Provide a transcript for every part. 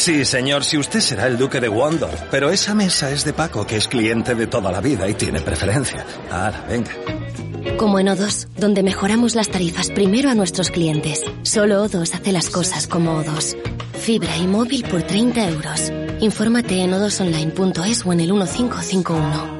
Sí, señor, si usted será el duque de Wondorf, pero esa mesa es de Paco, que es cliente de toda la vida y tiene preferencia. Ahora, venga. Como en O2, donde mejoramos las tarifas primero a nuestros clientes. Solo O2 hace las cosas como O2. Fibra y móvil por 30 euros. Infórmate en odosonline.es o en el 1551.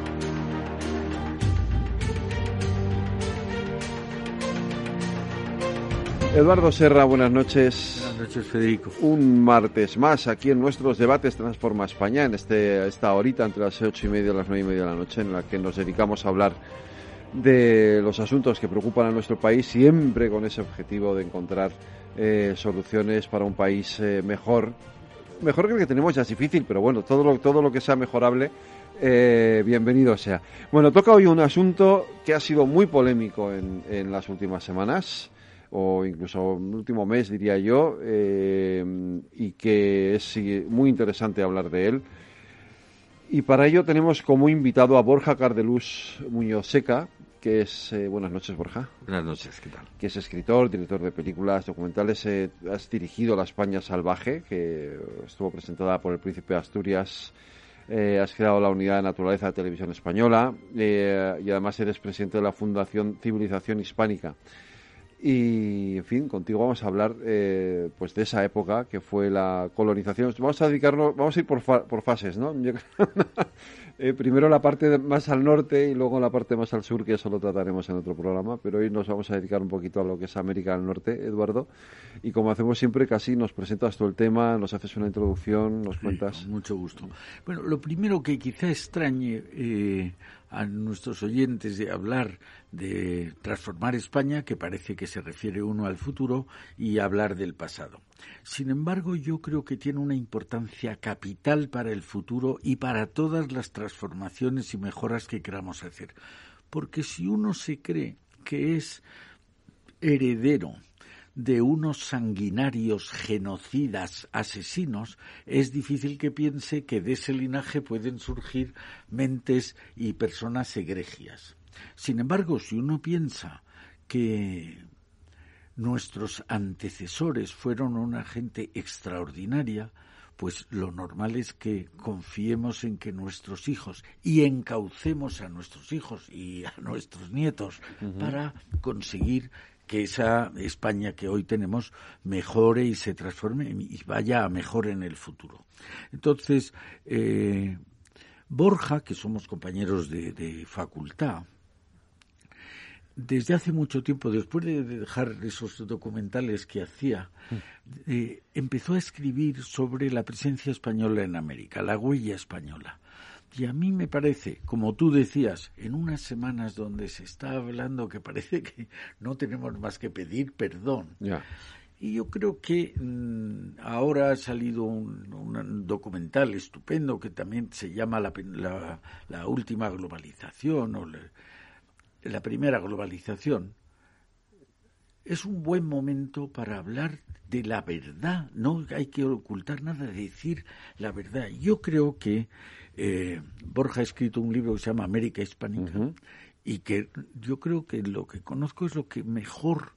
Eduardo Serra, buenas noches. Buenas noches, Federico. Un martes más aquí en nuestros debates Transforma España, en este, esta horita entre las ocho y media y las nueve y media de la noche, en la que nos dedicamos a hablar de los asuntos que preocupan a nuestro país, siempre con ese objetivo de encontrar eh, soluciones para un país eh, mejor. Mejor que el que tenemos ya es difícil, pero bueno, todo lo, todo lo que sea mejorable, eh, bienvenido sea. Bueno, toca hoy un asunto que ha sido muy polémico en, en las últimas semanas o incluso un último mes, diría yo, eh, y que es muy interesante hablar de él. Y para ello tenemos como invitado a Borja Cardeluz Muñoz Seca, que es... Eh, buenas noches, Borja. Buenas noches, ¿qué tal? Que es escritor, director de películas, documentales. Eh, has dirigido La España Salvaje, que estuvo presentada por el Príncipe de Asturias. has creado la Unidad de Naturaleza de Televisión Española y además eres presidente de la Fundación Civilización Hispánica. Y, en fin, contigo vamos a hablar eh, pues de esa época que fue la colonización. Vamos a dedicarnos, vamos a ir por, por fases, ¿no? eh, primero la parte más al norte y luego la parte más al sur, que eso lo trataremos en otro programa. Pero hoy nos vamos a dedicar un poquito a lo que es América del Norte, Eduardo. Y como hacemos siempre, casi nos presentas todo el tema, nos haces una introducción, nos cuentas. mucho gusto. Bueno, lo primero que quizá extrañe eh, a nuestros oyentes de hablar de transformar España, que parece que se refiere uno al futuro, y hablar del pasado. Sin embargo, yo creo que tiene una importancia capital para el futuro y para todas las transformaciones y mejoras que queramos hacer. Porque si uno se cree que es heredero de unos sanguinarios genocidas asesinos, es difícil que piense que de ese linaje pueden surgir mentes y personas egregias. Sin embargo, si uno piensa que nuestros antecesores fueron una gente extraordinaria, pues lo normal es que confiemos en que nuestros hijos y encaucemos a nuestros hijos y a nuestros nietos para conseguir que esa España que hoy tenemos mejore y se transforme y vaya a mejor en el futuro. Entonces, eh, Borja, que somos compañeros de, facultad, desde hace mucho tiempo, después de dejar esos documentales que hacía, mm. eh, empezó a escribir sobre la presencia española en América, la huella española. Y a mí me parece, como tú decías, en unas semanas donde se está hablando que parece que no tenemos más que pedir perdón. Y yo creo que mm, ahora ha salido un, documental estupendo que también se llama La, la, última globalización o la primera globalización. Es un buen momento para hablar de la verdad. No hay que ocultar nada, decir la verdad. Yo creo que eh, Borja ha escrito un libro que se llama América Hispánica y que yo creo que lo que conozco es lo que mejor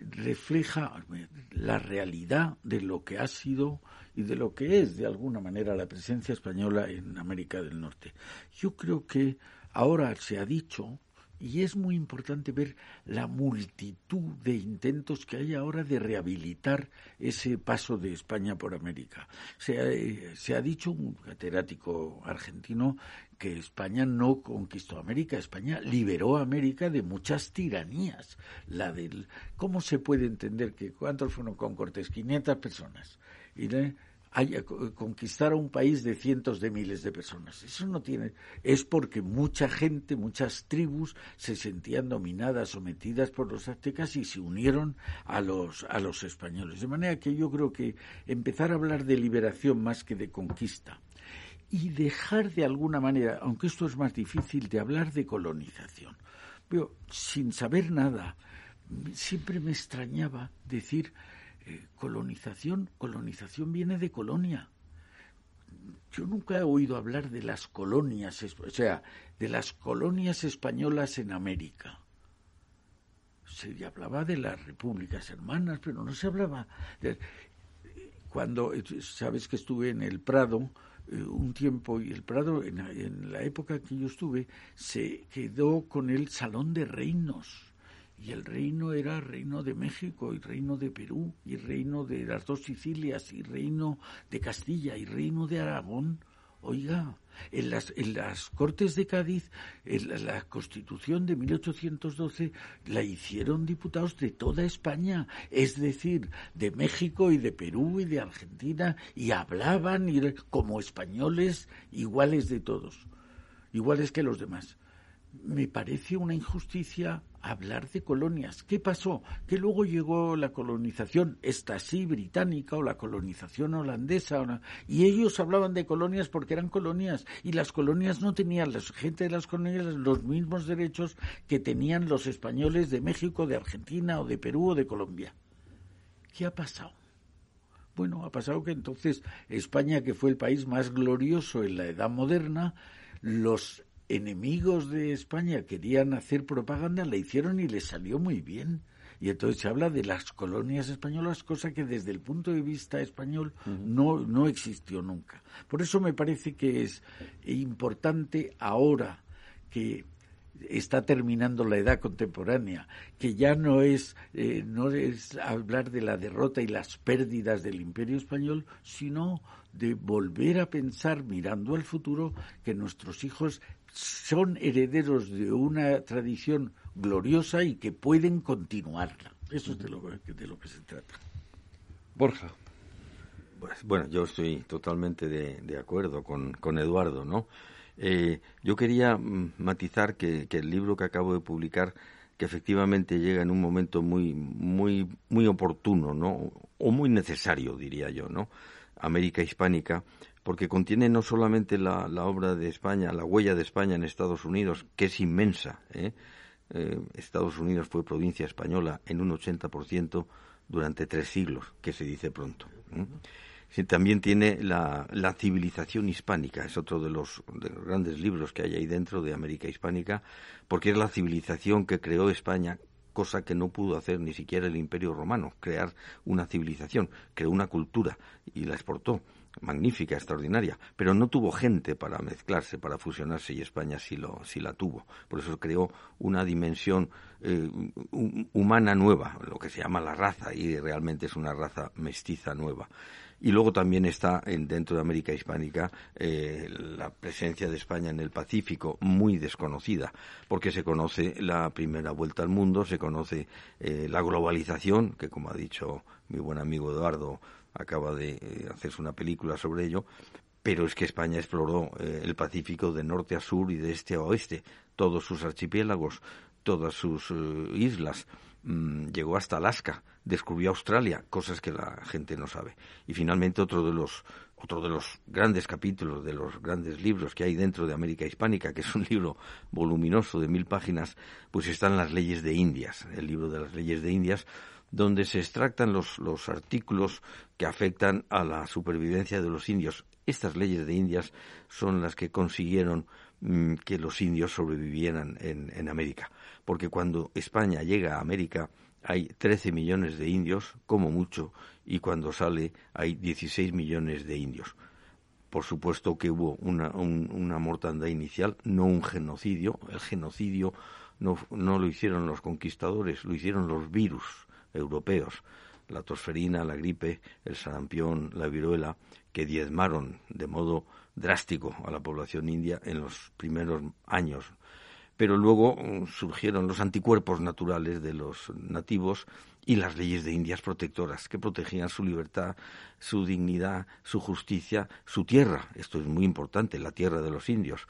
refleja la realidad de lo que ha sido y de lo que es de alguna manera la presencia española en América del Norte. Yo creo que ahora se ha dicho y es muy importante ver la multitud de intentos que hay ahora de rehabilitar ese paso de España por América. Se ha, eh, se ha dicho un catedrático argentino que España no conquistó América, España liberó América de muchas tiranías. La del, ¿Cómo se puede entender que cuántos fueron con Cortés? 500 personas. Y haya, conquistar a un país de cientos de miles de personas. Eso no tiene. Es porque mucha gente, muchas tribus se sentían dominadas, sometidas por los aztecas y se unieron a los, a los españoles. De manera que yo creo que empezar a hablar de liberación más que de conquista y dejar de alguna manera, aunque esto es más difícil, de hablar de colonización. Pero sin saber nada, siempre me extrañaba decir eh, colonización, colonización viene de colonia. Yo nunca he oído hablar de las colonias, o sea, de las colonias españolas en América. Se hablaba de las repúblicas hermanas, pero no se hablaba de... Cuando, sabes que estuve en el Prado, eh, un tiempo y el Prado en, la época que yo estuve se quedó con el Salón de Reinos y el reino era reino de México y reino de Perú y reino de las dos Sicilias y reino de Castilla y reino de Aragón. Oiga, en las, en las Cortes de Cádiz, en la, Constitución de 1812 la hicieron diputados de toda España, es decir, de México y de Perú y de Argentina, y hablaban como españoles iguales de todos, iguales que los demás me parece una injusticia hablar de colonias. ¿Qué pasó? Que luego llegó la colonización, esta sí, británica o la colonización holandesa, y ellos hablaban de colonias porque eran colonias, y las colonias no tenían, la gente de las colonias, los mismos derechos que tenían los españoles de México, de Argentina o de Perú o de Colombia. ¿Qué ha pasado? Bueno, ha pasado que entonces España, que fue el país más glorioso en la edad moderna, los enemigos de España querían hacer propaganda, la hicieron y les salió muy bien. Y entonces se habla de las colonias españolas, cosa que desde el punto de vista español no, no existió nunca. Por eso me parece que es importante ahora que está terminando la edad contemporánea, que ya no es, eh, no es hablar de la derrota y las pérdidas del imperio español, sino de volver a pensar, mirando al futuro, que nuestros hijos son herederos de una tradición gloriosa y que pueden continuarla. Eso es de lo, de lo que se trata. Borja. Pues, bueno, yo estoy totalmente de, acuerdo con, con, Eduardo, ¿no? Eh, yo quería mm, matizar que, que, el libro que acabo de publicar, que efectivamente llega en un momento muy, muy, muy oportuno, ¿no? O muy necesario, diría yo, ¿no? América Hispánica, porque contiene no solamente la, obra de España, la huella de España en Estados Unidos, que es inmensa. ¿eh? Eh, Estados Unidos fue provincia española en un 80% durante tres siglos, que se dice pronto. también tiene la, civilización hispánica, es otro de los, de los, grandes libros que hay ahí dentro de América Hispánica, porque es la civilización que creó España, cosa que no pudo hacer ni siquiera el Imperio Romano, crear una civilización, creó una cultura y la exportó magnífica, extraordinaria, pero no tuvo gente para mezclarse, para fusionarse y España sí, lo, sí la tuvo. Por eso creó una dimensión eh, humana nueva, lo que se llama la raza, y realmente es una raza mestiza nueva. Y luego también está en, dentro de América Hispánica eh, la presencia de España en el Pacífico, muy desconocida, porque se conoce la primera vuelta al mundo, se conoce eh, la globalización, que como ha dicho mi buen amigo Eduardo, acaba de eh, hacerse una película sobre ello, pero es que España exploró eh, el Pacífico de norte a sur y de este a oeste, todos sus archipiélagos, todas sus eh, islas, mm, llegó hasta Alaska, descubrió Australia, cosas que la gente no sabe. Y finalmente otro de los otro de los grandes capítulos de los grandes libros que hay dentro de América Hispánica, que es un libro voluminoso de mil páginas, pues están las leyes de Indias, el libro de las leyes de Indias, donde se extractan los, los artículos que afectan a la supervivencia de los indios. Estas leyes de Indias son las que consiguieron mm, que los indios sobrevivieran en, en, América. Porque cuando España llega a América hay 13 millones de indios, como mucho, y cuando sale hay 16 millones de indios. Por supuesto que hubo una, una mortandad inicial, no un genocidio. El genocidio no, no lo hicieron los conquistadores, lo hicieron los virus europeos, la tosferina, la gripe, el sarampión, la viruela, que diezmaron de modo drástico a la población india en los primeros años. pero luego mm, surgieron los anticuerpos naturales de los nativos y las leyes de Indias protectoras que protegían su libertad, su dignidad, su justicia, su tierra. Esto es muy importante, la tierra de los indios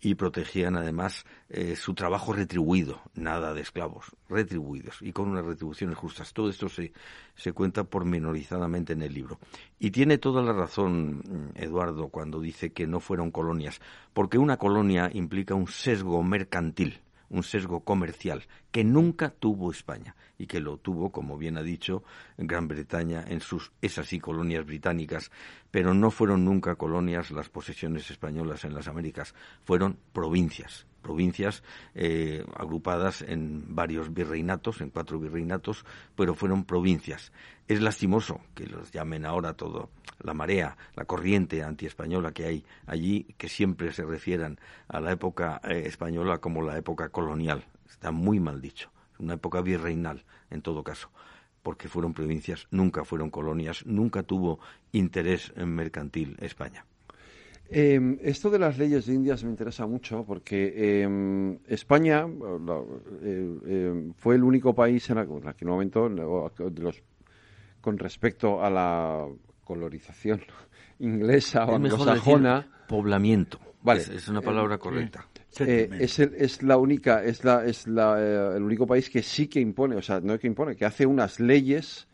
y protegían además eh, su trabajo retribuido, nada de esclavos, retribuidos y con unas retribuciones justas. Todo esto se, se cuenta pormenorizadamente en el libro. Y tiene toda la razón mm, Eduardo cuando dice que no fueron colonias, porque una colonia implica un sesgo mercantil un sesgo comercial que nunca tuvo España y que lo tuvo, como bien ha dicho, Gran Bretaña en sus esas sí colonias británicas, pero no fueron nunca colonias las posesiones españolas en las Américas, fueron provincias, provincias eh, agrupadas en varios virreinatos, en cuatro virreinatos, pero fueron provincias. Es lastimoso que los llamen ahora todo la marea, la corriente antiespañola que hay allí, que siempre se refieran a la época eh, española como la época colonial. Está muy mal dicho. Una época virreinal, en todo caso porque fueron provincias, nunca fueron colonias, nunca tuvo interés mercantil España. Em, esto de las leyes de Indias me interesa mucho porque em, España eh, em, fue el único país en, aquel momento de los, con respecto a la colonización inglesa o anglosajona. Poblamiento. Vale. Es, una palabra correcta. Eh, es, el, es, la única, es la, es la, eh, el único país que sí que impone, o sea, no es que impone, que hace unas leyes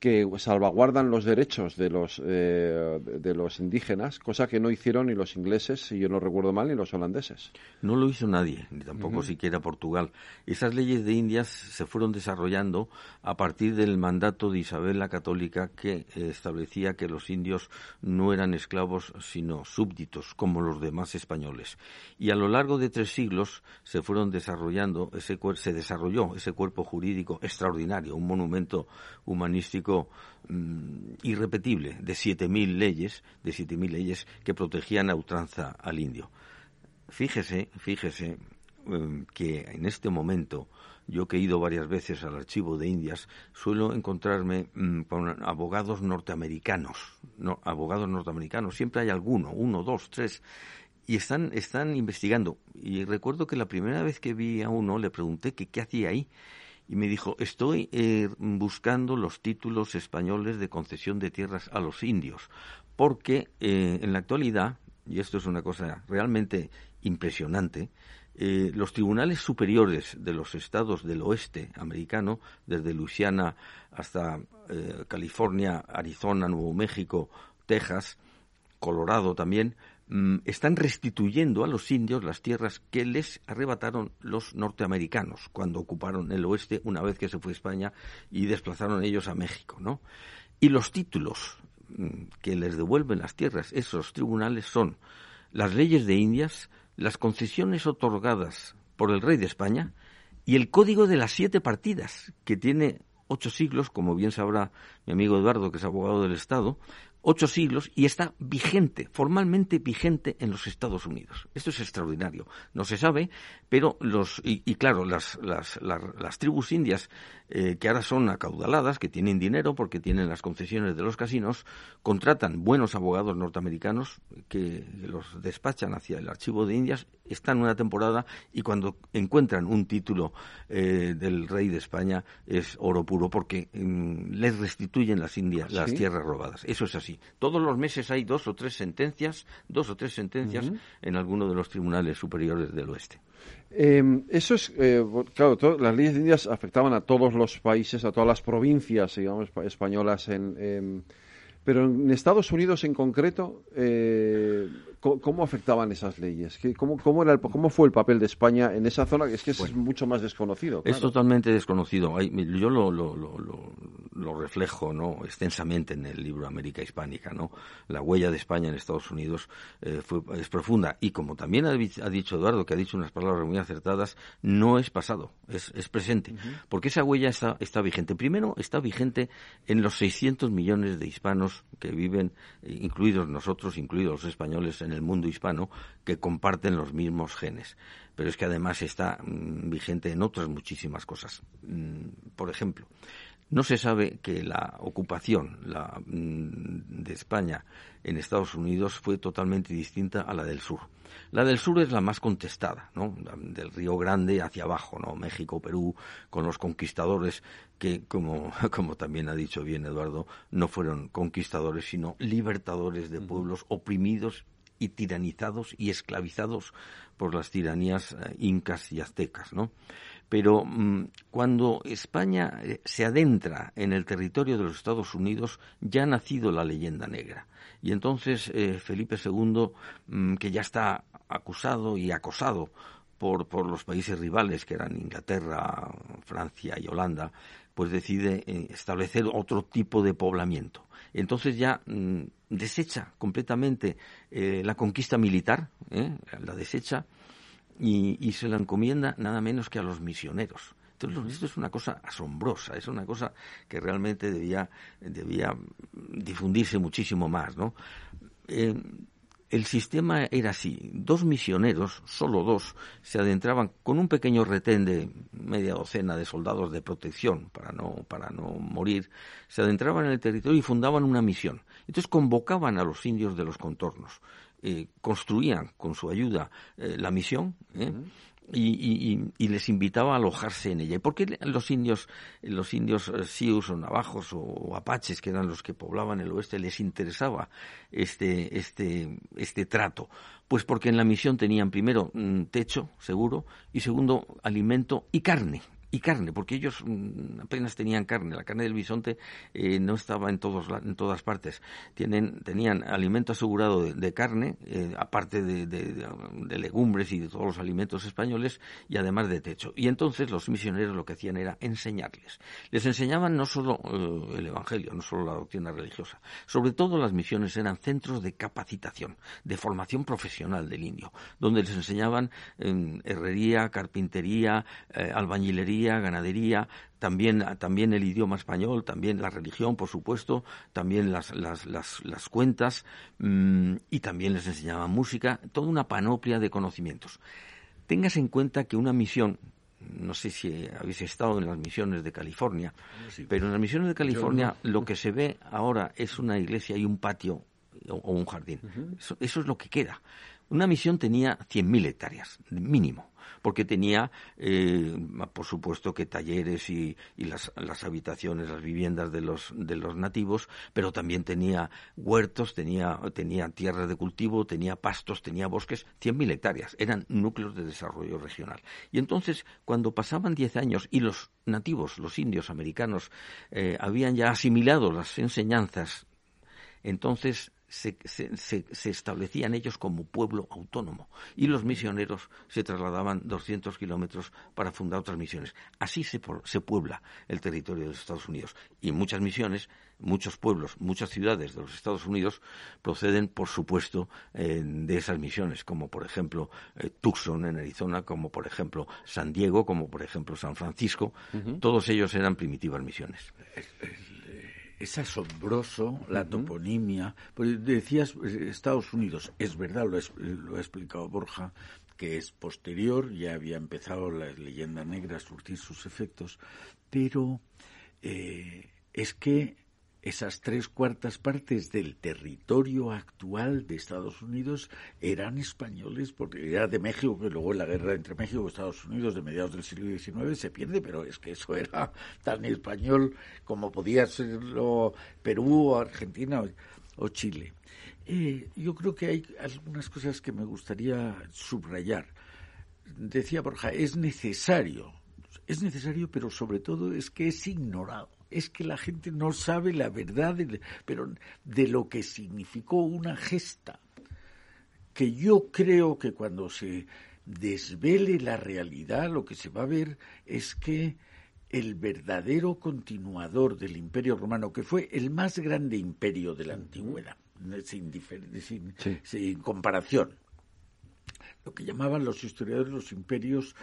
que salvaguardan los derechos de los, eh, de los indígenas, cosa que no hicieron ni los ingleses, si yo no recuerdo mal, ni los holandeses. No lo hizo nadie, ni tampoco siquiera Portugal. Esas leyes de Indias se fueron desarrollando a partir del mandato de Isabel la Católica que eh, establecía que los indios no eran esclavos sino súbditos como los demás españoles. Y a lo largo de tres siglos se fueron desarrollando, ese, se desarrolló ese cuerpo jurídico extraordinario, un monumento humanístico Mm, irrepetible de 7.000 leyes, de 7.000 leyes que protegían a ultranza al indio. Fíjese, fíjese em, que en este momento yo que he ido varias veces al archivo de Indias, suelo encontrarme mm, con abogados norteamericanos, no, abogados norteamericanos, siempre hay alguno, uno, dos, tres, y están, están investigando. Y recuerdo que la primera vez que vi a uno le pregunté qué hacía ahí, y me dijo, estoy eh, buscando los títulos españoles de concesión de tierras a los indios, porque eh, en la actualidad, y esto es una cosa realmente impresionante, eh, los tribunales superiores de los estados del oeste americano, desde Luisiana hasta California, Arizona, Nuevo México, Texas, Colorado también, están restituyendo a los indios las tierras que les arrebataron los norteamericanos cuando ocuparon el oeste una vez que se fue España y desplazaron ellos a México, ¿no? Y los títulos mm, que les devuelven las tierras esos tribunales son las leyes de Indias, las concesiones otorgadas por el rey de España y el código de las siete partidas, que tiene ocho siglos, como bien sabrá mi amigo Eduardo, que es abogado del Estado, ocho siglos y está vigente, formalmente vigente en los Estados Unidos. Esto es extraordinario. No se sabe, pero los, y, claro, las, las, las, tribus indias eh, que ahora son acaudaladas, que tienen dinero porque tienen las concesiones de los casinos, contratan buenos abogados norteamericanos que los despachan hacia el archivo de Indias, están una temporada y cuando encuentran un título eh, del rey de España es oro puro porque mm, les restituyen las indias, las tierras robadas. Eso es así. Todos los meses hay dos o tres sentencias, dos o tres sentencias en alguno de los tribunales superiores del oeste. Em, eso es, eh, claro, las leyes de Indias afectaban a todos los países, a todas las provincias, digamos, españolas en pero en Estados Unidos en concreto, eh, ¿cómo, afectaban esas leyes? ¿Cómo, cómo, era ¿Cómo fue el papel de España en esa zona? Es que es mucho más desconocido. Es totalmente desconocido. Yo lo, lo, lo, reflejo ¿no? extensamente en el libro América Hispánica. ¿no? La huella de España en Estados Unidos eh, fue, es profunda. Y como también ha, dicho Eduardo, que ha dicho unas palabras muy acertadas, no es pasado, es, es presente. Porque esa huella está, está vigente. Primero, está vigente en los 600 millones de hispanos que viven, incluidos nosotros, incluidos los españoles en el mundo hispano, que comparten los mismos genes. Pero es que además está mm, vigente en otras muchísimas cosas. Mm, por ejemplo, No se sabe que la ocupación la, mm, de España en Estados Unidos fue totalmente distinta a la del sur. La del sur es la más contestada, ¿no? Del Río Grande hacia abajo, ¿no? México, Perú, con los conquistadores que, como, como también ha dicho bien Eduardo, no fueron conquistadores, sino libertadores de pueblos oprimidos y tiranizados y esclavizados por las tiranías eh, incas y aztecas, ¿no? Pero mm, cuando España eh, se adentra en el territorio de los Estados Unidos, ya ha nacido la leyenda negra. Y entonces eh, Felipe II, mm, que ya está acusado y acosado por, por, los países rivales, que eran Inglaterra, Francia y Holanda, pues decide establecer otro tipo de poblamiento. Entonces ya mm, desecha completamente la conquista militar, la desecha, y, se la encomienda nada menos que a los misioneros. Entonces, esto es una cosa asombrosa, es una cosa que realmente debía, debía difundirse muchísimo más, ¿no? Eh, el sistema era así. Dos misioneros, solo dos, se adentraban con un pequeño retén de media docena de soldados de protección para no, para no morir, se adentraban en el territorio y fundaban una misión. Entonces convocaban a los indios de los contornos. Eh, construían con su ayuda eh, la misión ¿eh? y, les invitaba a alojarse en ella. ¿Y por qué los indios, los indios sius o navajos o, apaches, que eran los que poblaban el oeste, les interesaba este, este, este trato? Pues porque en la misión tenían primero techo seguro y segundo alimento y carne y carne, porque ellos mm, apenas tenían carne. La carne del bisonte eh, no estaba en, todos, en todas partes. Tienen, tenían alimento asegurado de, carne, eh, aparte de, legumbres y de todos los alimentos españoles, y además de techo. Y entonces los misioneros lo que hacían era enseñarles. Les enseñaban no solo eh, el Evangelio, no solo la doctrina religiosa. Sobre todo las misiones eran centros de capacitación, de formación profesional del indio, donde les enseñaban herrería, carpintería, albañilería, ganadería, también, también el idioma español, también la religión, por supuesto, también las, las, las, cuentas mm, y también les enseñaban música, toda una panoplia de conocimientos. Tengas en cuenta que una misión, no sé si habéis estado en las misiones de California, pero en las misiones de California lo que se ve ahora es una iglesia y un patio o, un jardín. eso, eso, es lo que queda. Una misión tenía 100.000 hectáreas, mínimo porque tenía, eh, por supuesto, que talleres y, las, habitaciones, las viviendas de los, de los nativos, pero también tenía huertos, tenía, tenía tierras de cultivo, tenía pastos, tenía bosques, 100.000 hectáreas. Eran núcleos de desarrollo regional. Y entonces, cuando pasaban 10 años y los nativos, los indios americanos, eh, habían ya asimilado las enseñanzas, entonces se, se, establecían ellos como pueblo autónomo y los misioneros se trasladaban 200 kilómetros para fundar otras misiones. Así se, se puebla el territorio de los Estados Unidos y muchas misiones, muchos pueblos, muchas ciudades de los Estados Unidos proceden, por supuesto, eh, de esas misiones, como por ejemplo eh, Tucson en Arizona, como por ejemplo San Diego, como por ejemplo San Francisco. Todos ellos eran primitivas misiones es asombroso la toponimia. Pues decías eh, Estados Unidos, es verdad, lo, ha explicado Borja, que es posterior, ya había empezado la leyenda negra a surtir sus efectos, pero eh, es que esas tres cuartas partes del territorio actual de Estados Unidos eran españoles, porque era de México, que luego la guerra entre México y Estados Unidos de mediados del siglo XIX se pierde, pero es que eso era tan español como podía serlo Perú, o Argentina o, Chile. Eh, yo creo que hay algunas cosas que me gustaría subrayar. Decía Borja, es necesario, es necesario, pero sobre todo es que es ignorado es que la gente no sabe la verdad, de, pero de lo que significó una gesta. Que yo creo que cuando se desvele la realidad, lo que se va a ver es que el verdadero continuador del imperio romano, que fue el más grande imperio de la antigüedad, sin, sin comparación, lo que llamaban los historiadores los imperios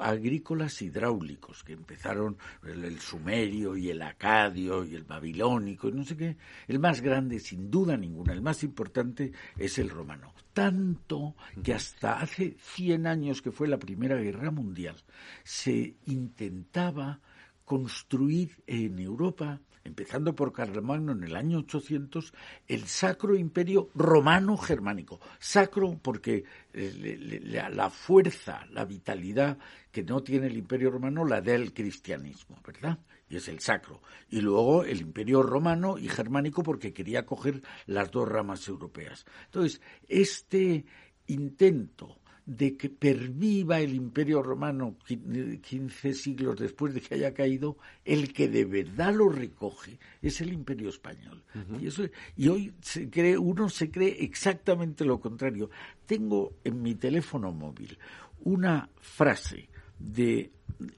agrícolas hidráulicos, que empezaron el, sumerio y el acadio y el babilónico y no sé qué. El más grande, sin duda ninguna, el más importante es el romano. Tanto que hasta hace 100 años, que fue la Primera Guerra Mundial, se intentaba construir en Europa empezando por Carlomagno en el año 800, el Sacro Imperio Romano Germánico. Sacro porque eh, la fuerza, la vitalidad que no tiene el Imperio Romano la da el cristianismo, ¿verdad? Y es el sacro. Y luego el Imperio Romano y Germánico porque quería coger las dos ramas europeas. Entonces, este intento de que perviva el imperio romano 15 siglos después de que haya caído, el que de verdad lo recoge es el imperio español. y, eso, y hoy se cree, uno se cree exactamente lo contrario. Tengo en mi teléfono móvil una frase de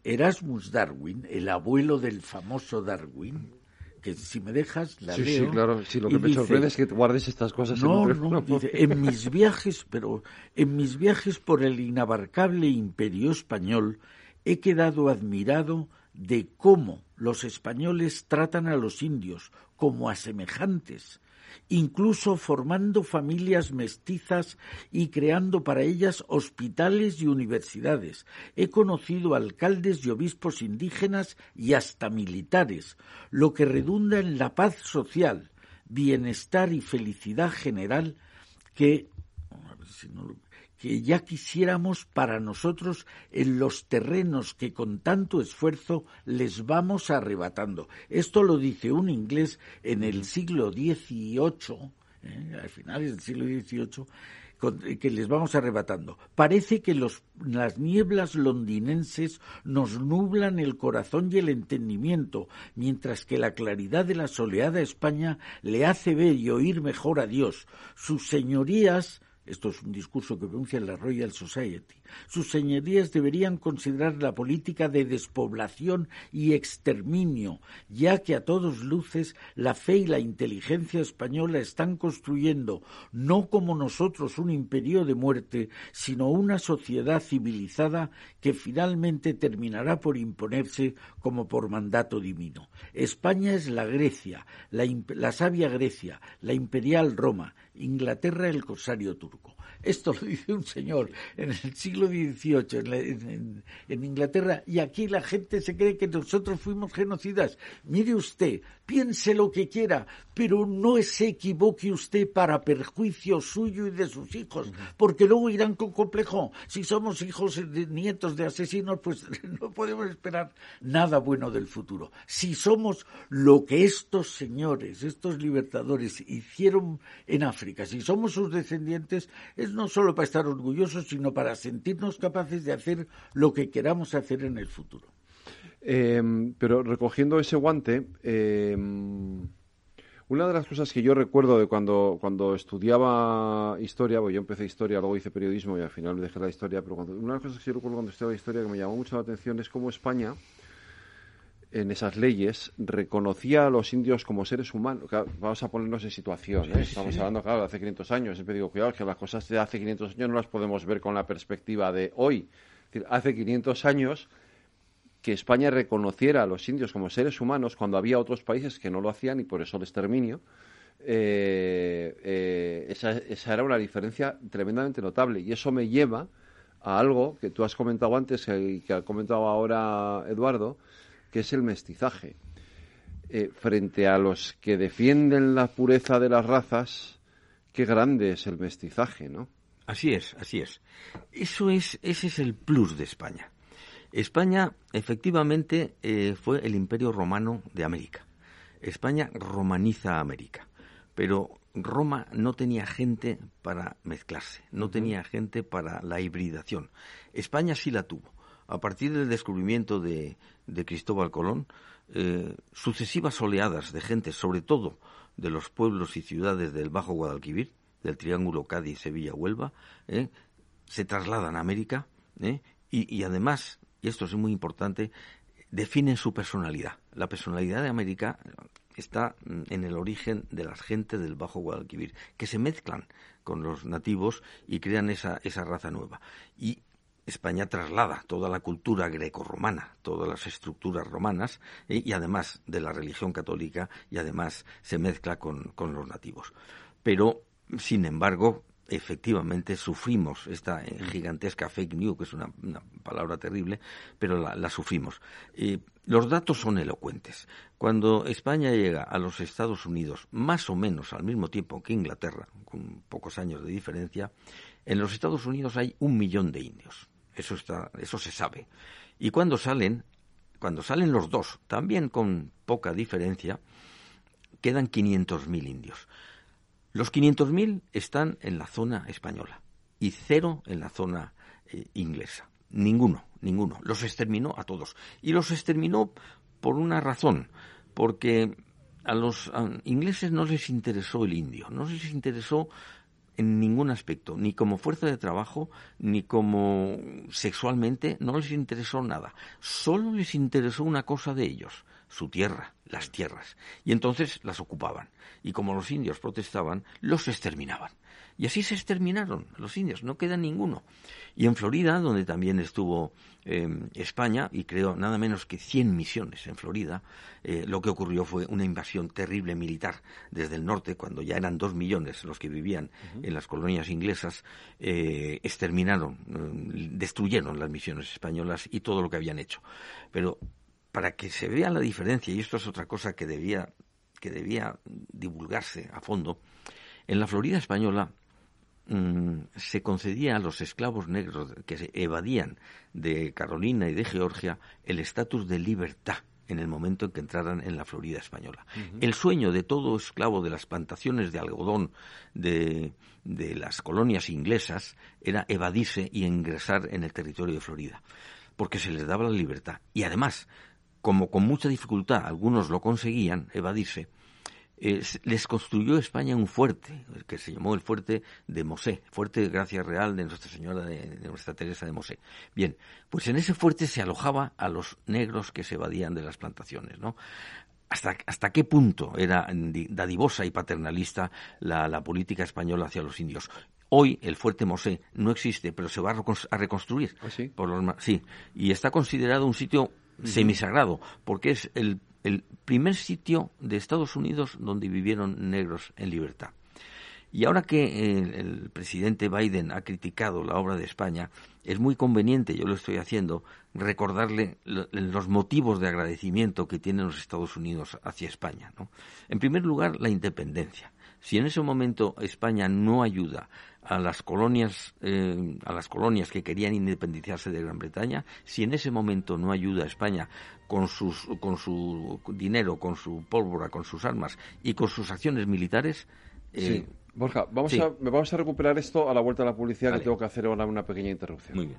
Erasmus Darwin, el abuelo del famoso Darwin, que si me dejas la sí, leo. Sí, claro. Sí, lo que me sorprende es que guardes estas cosas no, en No, dice, en mis viajes, pero en mis viajes por el inabarcable imperio español he quedado admirado de cómo los españoles tratan a los indios como a semejantes, incluso formando familias mestizas y creando para ellas hospitales y universidades. He conocido alcaldes y obispos indígenas y hasta militares, lo que redunda en la paz social, bienestar y felicidad general que que ya quisiéramos para nosotros en los terrenos que con tanto esfuerzo les vamos arrebatando. Esto lo dice un inglés en el siglo XVIII, ¿eh? al final del siglo XVIII, que les vamos arrebatando. Parece que los, las nieblas londinenses nos nublan el corazón y el entendimiento, mientras que la claridad de la soleada España le hace ver y oír mejor a Dios. Sus señorías esto es un discurso que pronuncia la Royal Society. Sus señorías deberían considerar la política de despoblación y exterminio, ya que a todos luces la fe y la inteligencia española están construyendo no como nosotros un imperio de muerte, sino una sociedad civilizada que finalmente terminará por imponerse como por mandato divino. España es la Grecia, la, la sabia Grecia, la imperial Roma, Inglaterra el corsario turco. Esto lo dice un señor en el siglo XVIII en, Inglaterra y aquí la gente se cree que nosotros fuimos genocidas. Mire usted, piense lo que quiera, pero no se equivoque usted para perjuicio suyo y de sus hijos, porque luego irán con complejo. Si somos hijos de nietos de asesinos, pues no podemos esperar nada bueno del futuro. Si somos lo que estos señores, estos libertadores hicieron en África, si somos sus descendientes, es no solo para estar orgullosos, sino para sentirnos capaces de hacer lo que queramos hacer en el futuro. Em, pero recogiendo ese guante, em, una de las cosas que yo recuerdo de cuando, cuando estudiaba historia, pues yo empecé historia, luego hice periodismo y al final dejé la historia, pero una de las cosas que yo recuerdo cuando estudiaba historia que me llamó mucho la atención es cómo España en esas leyes reconocía a los indios como seres humanos. vamos a ponernos en situación. ¿eh? Estamos hablando, claro, de hace 500 años. Siempre digo, cuidado, que las cosas de hace 500 años no las podemos ver con la perspectiva de hoy. hace 500 años que España reconociera a los indios como seres humanos cuando había otros países que no lo hacían y por eso el exterminio. Eh, eh, esa, era una diferencia tremendamente notable y eso me lleva a algo que tú has comentado antes y que ha comentado ahora Eduardo, que es el mestizaje. Eh, frente a los que defienden la pureza de las razas, qué grande es el mestizaje, ¿no? Así es, así es. Eso es, ese es el plus de España. España, efectivamente, eh, fue el imperio romano de América. España romaniza a América, pero Roma no tenía gente para mezclarse, no tenía gente para la hibridación. España sí la tuvo a partir del descubrimiento de, Cristóbal Colón, eh, sucesivas oleadas de gente, sobre todo de los pueblos y ciudades del Bajo Guadalquivir, del Triángulo Cádiz, Sevilla, Huelva, eh, se trasladan a América eh, y, y, además, y esto es muy importante, definen su personalidad. La personalidad de América está en el origen de las gentes del Bajo Guadalquivir, que se mezclan con los nativos y crean esa, esa raza nueva. Y España traslada toda la cultura grecorromana, todas las estructuras romanas eh, y además de la religión católica y además se mezcla con, los nativos. Pero, sin embargo, efectivamente sufrimos esta eh, gigantesca fake news, que es una, palabra terrible, pero la, sufrimos. los datos son elocuentes. Cuando España llega a los Estados Unidos, más o menos al mismo tiempo que Inglaterra, con pocos años de diferencia, en los Estados Unidos hay un millón de indios. Eso, está, eso se sabe. Y cuando salen, cuando salen los dos, también con poca diferencia, quedan 500.000 indios. Los 500.000 están en la zona española y cero en la zona eh, inglesa. Ninguno, ninguno. Los exterminó a todos. Y los exterminó por una razón, porque a los ingleses no les interesó el indio, no les interesó en ningún aspecto, ni como fuerza de trabajo, ni como sexualmente, no les interesó nada. Solo les interesó una cosa de ellos, su tierra, las tierras. Y entonces las ocupaban. Y como los indios protestaban, los exterminaban. Y así se exterminaron los indios, no queda ninguno. Y en Florida, donde también estuvo em, España, y creo nada menos que 100 misiones en Florida, eh, lo que ocurrió fue una invasión terrible militar desde el norte, cuando ya eran dos millones los que vivían en las colonias inglesas, eh, exterminaron, em, destruyeron las misiones españolas y todo lo que habían hecho. Pero para que se vea la diferencia, y esto es otra cosa que debía, que debía divulgarse a fondo, en la Florida española mm, se concedía a los esclavos negros que se evadían de Carolina y de Georgia el estatus de libertad en el momento en que entraran en la Florida española. El sueño de todo esclavo de las plantaciones de algodón de, de las colonias inglesas era evadirse y ingresar en el territorio de Florida, porque se les daba la libertad. Y además, como con mucha dificultad algunos lo conseguían, evadirse, eh, les construyó España un fuerte, que se llamó el fuerte de Mosé, fuerte de Gracia Real de Nuestra Señora de, Nuestra Teresa de Mosé. Bien, pues en ese fuerte se alojaba a los negros que se evadían de las plantaciones, ¿no? ¿Hasta, hasta qué punto era dadivosa y paternalista la, política española hacia los indios? Hoy el fuerte Mosé no existe, pero se va a, reconstruir. ¿Ah, sí? Por los, sí, y está considerado un sitio semisagrado, porque es el, el primer sitio de Estados Unidos donde vivieron negros en libertad. Y ahora que el, presidente Biden ha criticado la obra de España, es muy conveniente, yo lo estoy haciendo, recordarle los motivos de agradecimiento que tienen los Estados Unidos hacia España. En primer lugar, la independencia. Si en ese momento España no ayuda a las colonias eh, a las colonias que querían independizarse de Gran Bretaña, si en ese momento no ayuda a España con sus con su dinero, con su pólvora, con sus armas y con sus acciones militares, eh, Borja, vamos a vamos a recuperar esto a la vuelta de la publicidad que tengo que hacer ahora una pequeña interrupción. Muy bien.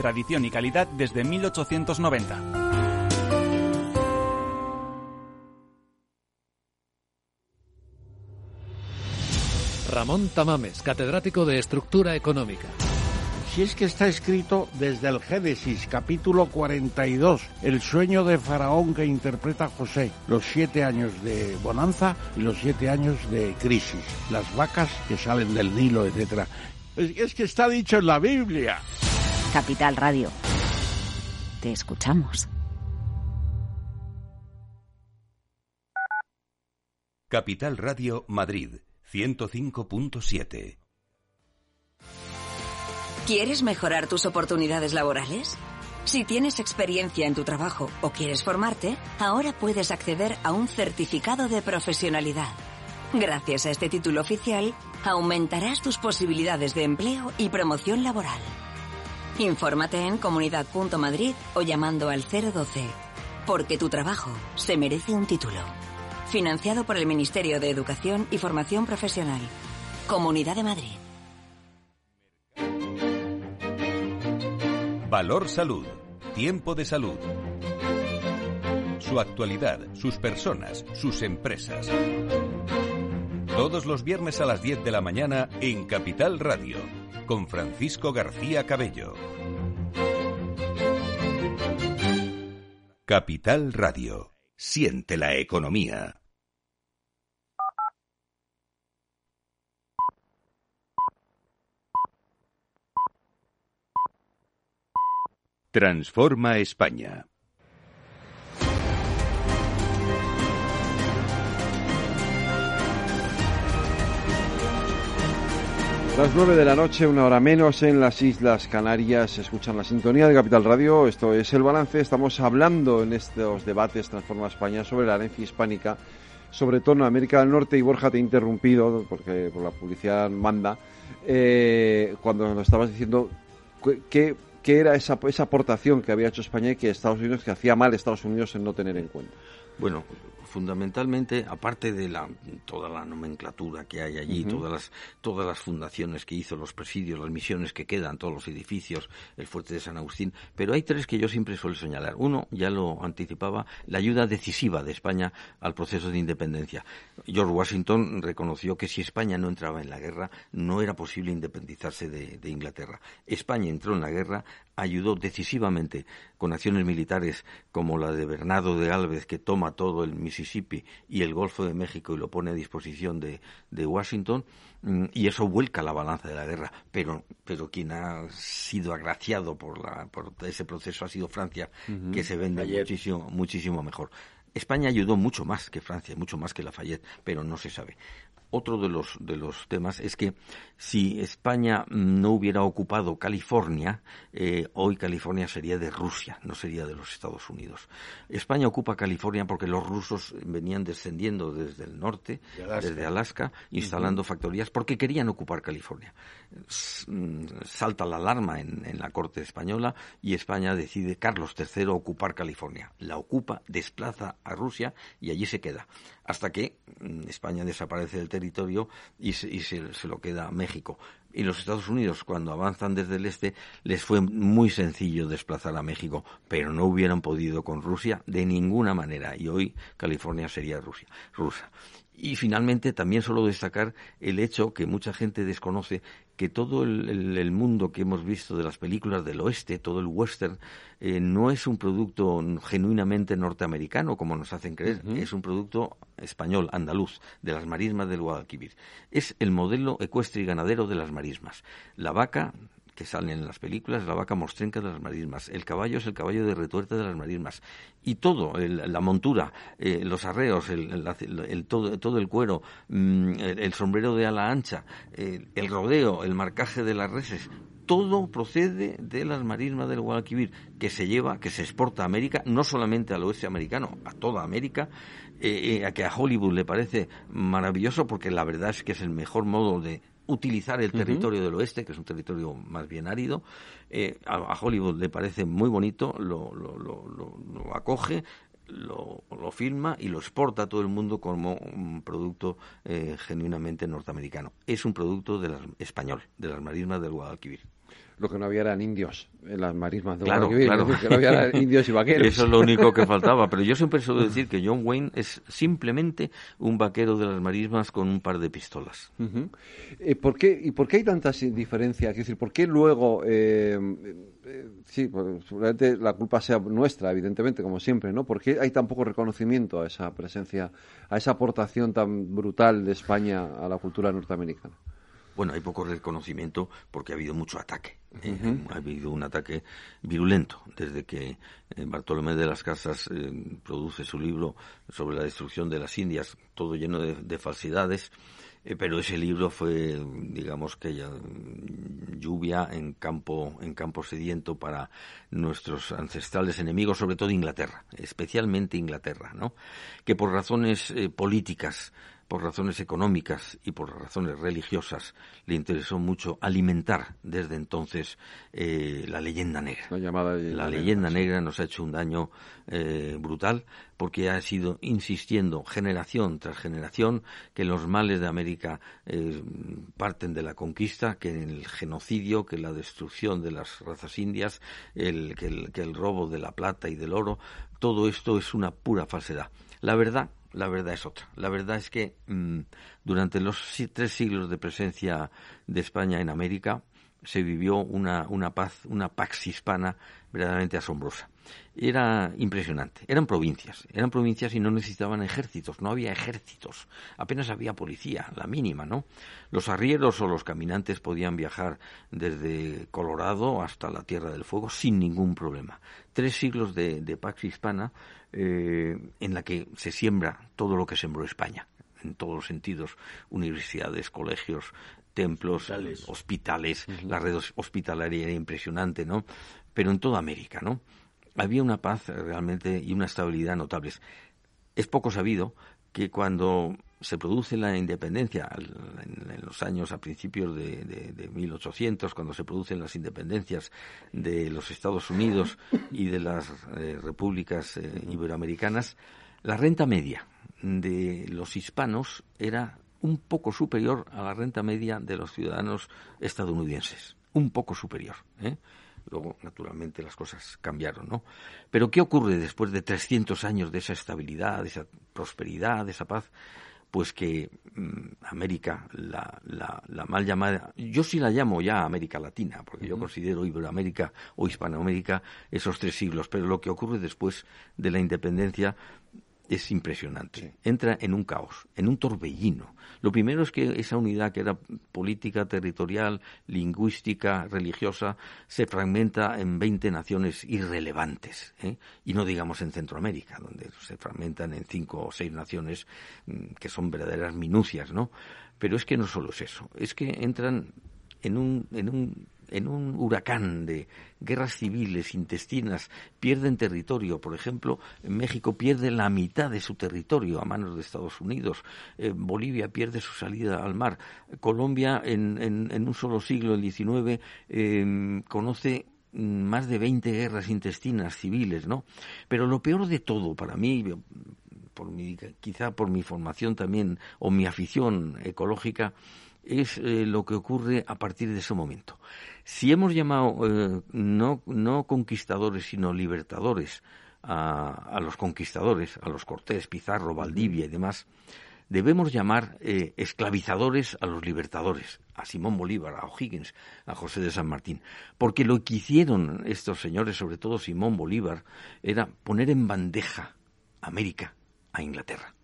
tradición y calidad desde 1890. Ramón Tamames, catedrático de Estructura Económica. Si es que está escrito desde el Génesis, capítulo 42, el sueño de Faraón que interpreta José, los siete años de bonanza y los siete años de crisis, las vacas que salen del Nilo, etc. Es que está dicho en la Biblia. Capital Radio. Te escuchamos. Capital Radio Madrid 105.7 ¿Quieres mejorar tus oportunidades laborales? Si tienes experiencia en tu trabajo o quieres formarte, ahora puedes acceder a un certificado de profesionalidad. Gracias a este título oficial, aumentarás tus posibilidades de empleo y promoción laboral. Infórmate en comunidad.madrid o llamando al 012, porque tu trabajo se merece un título. Financiado por el Ministerio de Educación y Formación Profesional. Comunidad de Madrid. Valor Salud. Tiempo de salud. Su actualidad, sus personas, sus empresas. Todos los viernes a las 10 de la mañana en Capital Radio, con Francisco García Cabello. Capital Radio. Siente la economía. Transforma España. Las nueve de la noche, una hora menos en las Islas Canarias, escuchan la sintonía de Capital Radio. Esto es el balance. Estamos hablando en estos debates Transforma España sobre la herencia hispánica, sobre todo en América del Norte. Y Borja te he interrumpido porque por la publicidad manda eh, cuando nos estabas diciendo qué era esa, esa aportación que había hecho España y que Estados Unidos, que hacía mal Estados Unidos en no tener en cuenta. Bueno, fundamentalmente, aparte de la, toda la nomenclatura que hay allí, todas, las, todas las fundaciones que hizo, los presidios, las misiones que quedan, todos los edificios, el fuerte de San Agustín, pero hay tres que yo siempre suelo señalar. Uno, ya lo anticipaba, la ayuda decisiva de España al proceso de independencia. George Washington reconoció que si España no entraba en la guerra, no era posible independizarse de, de Inglaterra. España entró en la guerra, ayudó decisivamente con acciones militares como la de Bernardo de Galvez, que toma todo el Mississippi y el Golfo de México y lo pone a disposición de, Washington, mm, y eso vuelca la balanza de la guerra. Pero, pero quien ha sido agraciado por, la, por ese proceso ha sido Francia, que se vende muchísimo, muchísimo mejor. España ayudó mucho más que Francia, mucho más que Lafayette, pero no se sabe otro de los, de los temas es que si España no hubiera ocupado California, eh, hoy California sería de Rusia, no sería de los Estados Unidos. España ocupa California porque los rusos venían descendiendo desde el norte, desde Alaska, instalando factorías porque querían ocupar California. Mm, salta la alarma en, en la corte española y España decide, Carlos III, ocupar California. La ocupa, desplaza a Rusia y allí se queda hasta que mm, España desaparece del territorio y, se, lo queda a México. Y los Estados Unidos, cuando avanzan desde el este, les fue muy sencillo desplazar a México, pero no hubieran podido con Rusia de ninguna manera. Y hoy California sería Rusia, rusa. Y finalmente también solo destacar el hecho que mucha gente desconoce que todo el, mundo que hemos visto de las películas del oeste, todo el western, eh, no es un producto genuinamente norteamericano, como nos hacen creer, es un producto español, andaluz, de las marismas del Guadalquivir. Es el modelo ecuestre y ganadero de las marismas. La vaca que salen en las películas, la vaca mostrenca de las marismas, el caballo es el caballo de retuerta de las marismas, y todo, la montura, eh, los arreos, el, todo, el cuero, mm, el, sombrero de ala ancha, el rodeo, el marcaje de las reses, todo procede de las marismas del Guadalquivir, que se lleva, que se exporta a América, no solamente al oeste americano, a toda América, eh, eh, a que a Hollywood le parece maravilloso, porque la verdad es que es el mejor modo de utilizar el territorio del oeste, que es un territorio más bien árido. Eh, a, Hollywood le parece muy bonito, lo, lo, lo, acoge, lo, lo, filma y lo exporta a todo el mundo como un producto eh, genuinamente norteamericano. Es un producto de español, de las marismas del Guadalquivir lo que no había eran indios en las marismas de claro, claro. que no había indios y vaqueros. Eso es lo único que faltaba, pero yo siempre suelo decir que John Wayne es simplemente un vaquero de las marismas con un par de pistolas. Eh, ¿por qué, ¿Y por qué hay tanta diferencia? Es decir, ¿por qué luego... Eh, eh, sí, pues, seguramente la culpa sea nuestra, evidentemente, como siempre, ¿no? ¿Por qué hay tan poco reconocimiento a esa presencia, a esa aportación tan brutal de España a la cultura norteamericana? Bueno, hay poco reconocimiento porque ha habido mucho ataque. Eh, ha habido un ataque virulento desde que eh, Bartolomé de las Casas eh, produce su libro sobre la destrucción de las Indias, todo lleno de, falsedades. Eh, pero ese libro fue, digamos que ya, lluvia en campo, en campo sediento para nuestros ancestrales enemigos, sobre todo Inglaterra, especialmente Inglaterra, ¿no? Que por razones políticas por razones económicas y por razones religiosas, le interesó mucho alimentar desde entonces eh, la leyenda negra. La, leyenda, negra, nos ha hecho un daño eh, brutal porque ha sido insistiendo generación tras generación que los males de América eh, parten de la conquista, que el genocidio, que la destrucción de las razas indias, el, que, el, que el robo de la plata y del oro, todo esto es una pura falsedad. La verdad la verdad es otra. La verdad es que mm, durante los tres siglos de presencia de España en América se vivió una, una paz, una pax hispana verdaderamente asombrosa. Era impresionante. Eran provincias, eran provincias y no necesitaban ejércitos, no había ejércitos, apenas había policía, la mínima, ¿no? Los arrieros o los caminantes podían viajar desde Colorado hasta la Tierra del Fuego sin ningún problema. Tres siglos de, de pax hispana eh, en la que se siembra todo lo que sembró España, en todos los sentidos, universidades, colegios, templos, hospitales, la red hospitalaria era impresionante, ¿no? Pero en toda América, ¿no? Había una paz realmente y una estabilidad notables. Es poco sabido que cuando se produce la independencia en, los años a principios de, 1800, cuando se producen las independencias de los Estados Unidos y de las eh, repúblicas eh, iberoamericanas, la renta media de los hispanos era un poco superior a la renta media de los ciudadanos estadounidenses, un poco superior. ¿eh? Luego, naturalmente, las cosas cambiaron, ¿no? Pero ¿qué ocurre después de 300 años de esa estabilidad, de esa prosperidad, de esa paz? pues que mm, América, la, la, mal llamada, yo sí la llamo ya América Latina, porque yo considero Iberoamérica o Hispanoamérica esos tres siglos, pero lo que ocurre después de la independencia es impresionante. Entra en un caos, en un torbellino. Lo primero es que esa unidad que era política, territorial, lingüística, religiosa, se fragmenta en 20 naciones irrelevantes. ¿eh? Y no digamos en Centroamérica, donde se fragmentan en cinco o seis naciones mm, que son verdaderas minucias, ¿no? Pero es que no solo es eso, es que entran en un, en un en un huracán de guerras civiles intestinas pierden territorio. Por ejemplo, México pierde la mitad de su territorio a manos de Estados Unidos. Eh, Bolivia pierde su salida al mar. Colombia, en, un solo siglo, el XIX, em, conoce más de 20 guerras intestinas civiles, ¿no? Pero lo peor de todo para mí, por mi, quizá por mi formación también o mi afición ecológica, es eh, lo que ocurre a partir de ese momento. Si hemos llamado eh, no, no conquistadores, sino libertadores a, los conquistadores, a los Cortés, Pizarro, Valdivia y demás, debemos llamar eh, esclavizadores a los libertadores, a Simón Bolívar, a O'Higgins, a José de San Martín, porque lo que hicieron estos señores, sobre todo Simón Bolívar, era poner en bandeja América a Inglaterra.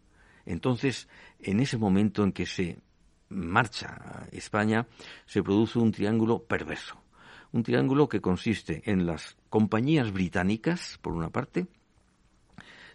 Entonces, en ese momento en que se marcha España, se produce un triángulo perverso. Un triángulo que consiste en las compañías británicas, por una parte,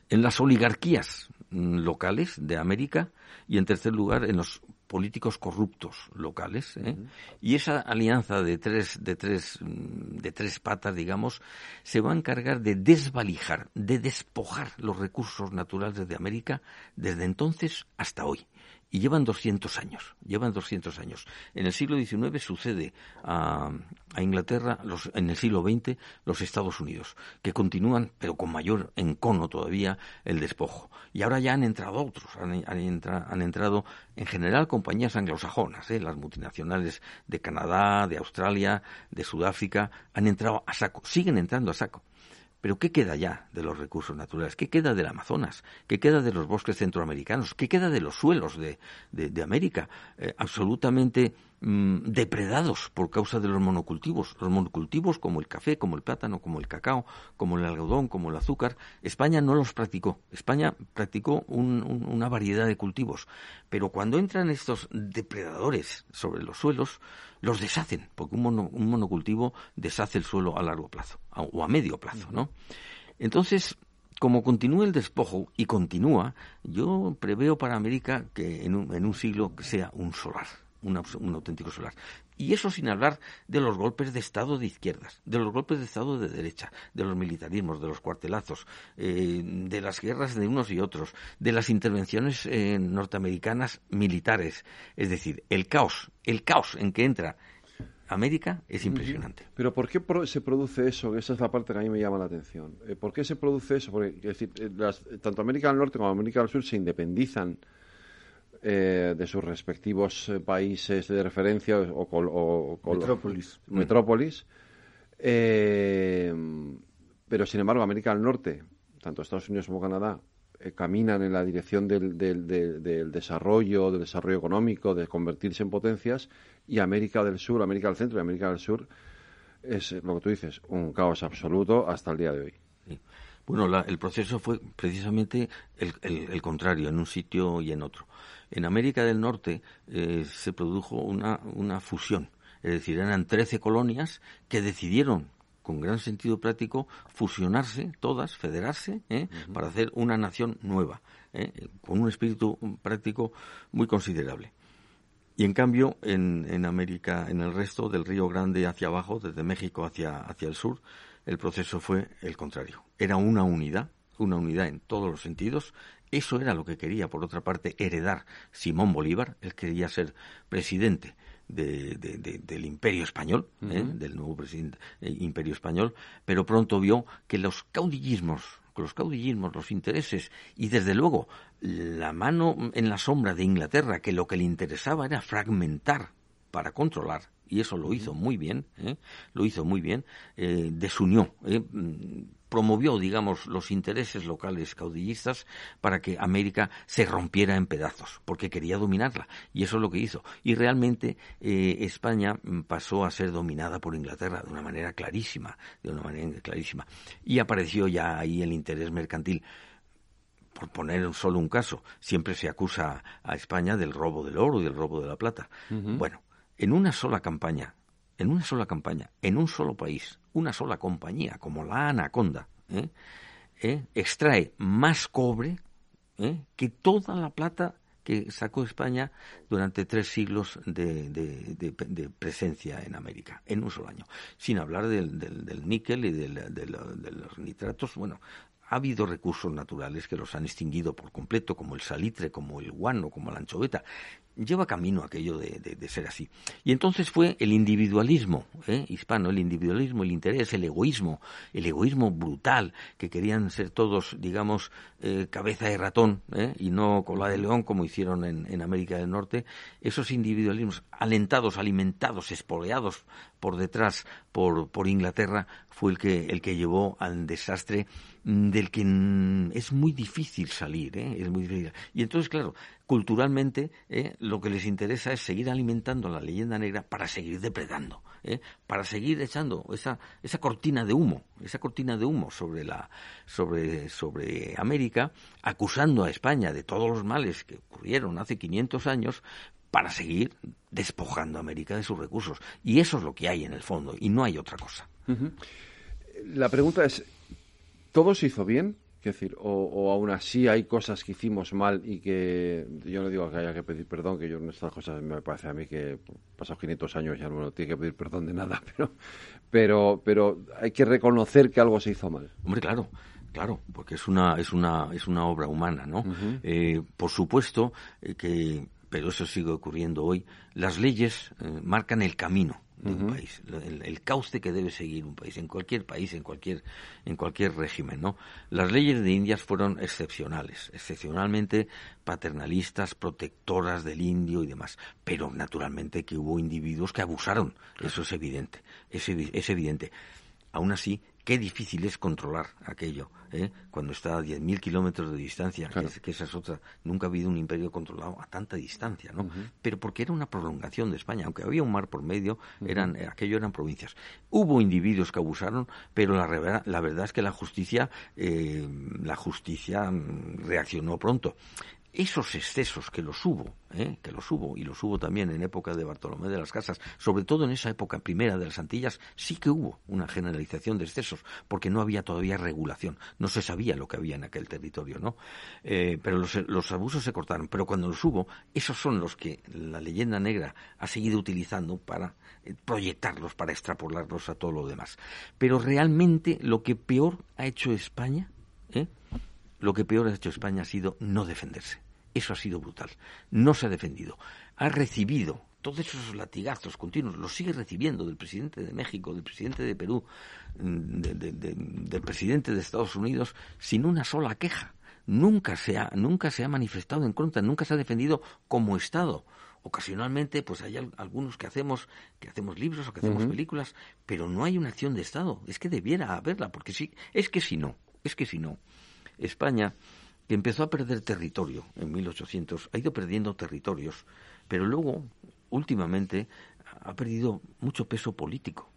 en las oligarquías locales de América y, en tercer lugar, en los políticos corruptos locales. ¿eh? Y esa alianza de tres, de, tres, de tres patas, digamos, se va a encargar de desvalijar, de despojar los recursos naturales de América desde entonces hasta hoy y llevan 200 años, llevan 200 años. En el siglo XIX sucede a, Inglaterra, los, en el siglo XX los Estados Unidos, que continúan, pero con mayor encono todavía, el despojo. Y ahora ya han entrado otros, han, han, entrado en general compañías anglosajonas, ¿eh? las multinacionales de Canadá, de Australia, de Sudáfrica, han entrado a saco, siguen entrando a saco. Pero ¿qué queda ya de los recursos naturales? ¿Qué queda del Amazonas? ¿Qué queda de los bosques centroamericanos? ¿Qué queda de los suelos de, de, América? Eh, absolutamente mm, depredados por causa de los monocultivos. Los monocultivos como el café, como el plátano, como el cacao, como el algodón, como el azúcar. España no los practicó. España practicó una variedad de cultivos. Pero cuando entran estos depredadores sobre los suelos, los deshacen, porque un, un monocultivo deshace el suelo a largo plazo o a medio plazo, ¿no? Entonces, como continúe el despojo y continúa, yo preveo para América que en un, en un siglo sea un solar, un, auténtico solar. Y eso sin hablar de los golpes de Estado de izquierdas, de los golpes de Estado de derecha, de los militarismos, de los cuartelazos, eh, de las guerras de unos y otros, de las intervenciones eh, norteamericanas militares. Es decir, el caos, el caos en que entra América es impresionante. Pero ¿por qué se produce eso? Esa es la parte que a mí me llama la atención. Eh, ¿Por qué se produce eso? Porque decir, eh, tanto América del Norte como América del Sur se independizan eh, de sus respectivos países de referencia o, o, metrópolis. metrópolis pero sin embargo América del Norte, tanto Estados Unidos como Canadá, caminan en la dirección del, del, del, desarrollo, del desarrollo económico, de convertirse en potencias, y América del Sur, América del Centro y América del Sur es lo que tú dices, un caos absoluto hasta el día de hoy. Bueno, el proceso fue precisamente el, contrario, en un sitio y en otro. En América del Norte eh, se produjo una, una fusión, es decir, eran 13 colonias que decidieron con gran sentido práctico, fusionarse todas, federarse, ¿eh? para hacer una nación nueva, ¿eh? con un espíritu práctico muy considerable. Y en cambio, en, en, América, en el resto del Río Grande hacia abajo, desde México hacia, hacia el sur, el proceso fue el contrario. Era una unidad, una unidad en todos los sentidos. Eso era lo que quería, por otra parte, heredar Simón Bolívar. Él quería ser presidente de, del imperio español, ¿eh? del nuevo presidente, eh, imperio español, pero pronto vio que los caudillismos los caudillismos, los intereses y desde luego la mano en la sombra de Inglaterra, que lo que le interesaba era fragmentar para controlar, y eso lo hizo muy bien, ¿eh? lo hizo muy bien, eh, desunió, ¿eh? promovió, digamos, los intereses locales caudillistas para que América se rompiera en pedazos, porque quería dominarla, y eso es lo que hizo. Y realmente España pasó a ser dominada por Inglaterra de una manera clarísima, de una manera clarísima. Y apareció ya ahí el interés mercantil por poner solo un caso, siempre se acusa a España del robo del oro y del robo de la plata. Bueno, en una sola campaña, en una sola campaña, en un solo país, una sola compañía, como la Anaconda, ¿eh? ¿Eh? extrae más cobre ¿eh? que toda la plata que sacó España durante tres siglos de, presencia en América, en un solo año. Sin hablar del, del, níquel y de los nitratos, bueno, ha habido recursos naturales que los han extinguido por completo, como el salitre, como el guano, como la anchoveta, lleva camino aquello de, de, ser así. Y entonces fue el individualismo ¿eh? hispano, el individualismo, el interés, el egoísmo, el egoísmo brutal, que querían ser todos, digamos, eh, cabeza de ratón ¿eh? y no cola de león como hicieron en, en, América del Norte, esos individualismos alentados, alimentados, espoleados por detrás por, por Inglaterra, fue el que, el que llevó al desastre del que es muy difícil salir, ¿eh? es muy difícil. Y entonces, claro, culturalmente ¿eh? lo que les interesa es seguir alimentando la leyenda negra para seguir depredando, ¿eh? para seguir echando esa, esa cortina de humo, esa cortina de humo sobre la sobre sobre América, acusando a España de todos los males que ocurrieron hace 500 años para seguir despojando a América de sus recursos. Y eso es lo que hay en el fondo, y no hay otra cosa. La pregunta es, ¿todo se hizo bien? Es decir, o, aún así hay cosas que hicimos mal y que yo no digo que haya que pedir perdón, que yo en estas cosas me parece a mí que pasados 500 años ya no tiene que pedir perdón de nada, pero, pero, pero hay que reconocer que algo se hizo mal. Hombre, claro, claro, porque es una, es una, es una obra humana, ¿no? Eh, por supuesto eh, que, pero eso sigue ocurriendo hoy, las leyes eh, marcan el camino de un país, el, cauce que debe seguir un país, en cualquier país, en cualquier, en cualquier régimen, ¿no? Las leyes de Indias fueron excepcionales, excepcionalmente paternalistas, protectoras del indio y demás, pero naturalmente que hubo individuos que abusaron, eso es evidente, es, es evidente. Aún así, qué difícil es controlar aquello, ¿eh? cuando está a 10.000 kilómetros de distancia, que, esa es otra. Nunca ha habido un imperio controlado a tanta distancia, ¿no? Pero porque era una prolongación de España, aunque había un mar por medio, eran, eh, aquello eran provincias. Hubo individuos que abusaron, pero la, la verdad es que la justicia, eh, la justicia mm, reaccionó pronto. Esos excesos que los hubo, ¿eh? que los hubo, y los hubo también en época de Bartolomé de las Casas, sobre todo en esa época primera de las Antillas, sí que hubo una generalización de excesos, porque no había todavía regulación, no se sabía lo que había en aquel territorio, ¿no? Eh, pero los, los, abusos se cortaron, pero cuando los hubo, esos son los que la leyenda negra ha seguido utilizando para eh, proyectarlos, para extrapolarlos a todo lo demás. Pero realmente lo que peor ha hecho España, ¿eh? Lo que peor ha hecho España ha sido no defenderse. Eso ha sido brutal. No se ha defendido. Ha recibido todos esos latigazos continuos, los sigue recibiendo del presidente de México, del presidente de Perú, mm, del presidente de Estados Unidos, sin una sola queja. Nunca se, ha, nunca se ha manifestado en contra, nunca se ha defendido como Estado. Ocasionalmente, pues hay algunos que hacemos, que hacemos libros o que hacemos películas, pero no hay una acción de Estado. Es que debiera haberla, porque sí, es que si no, es que si no, España, que empezó a perder territorio en 1800, ha ido perdiendo territorios, pero luego, últimamente, ha perdido mucho peso político,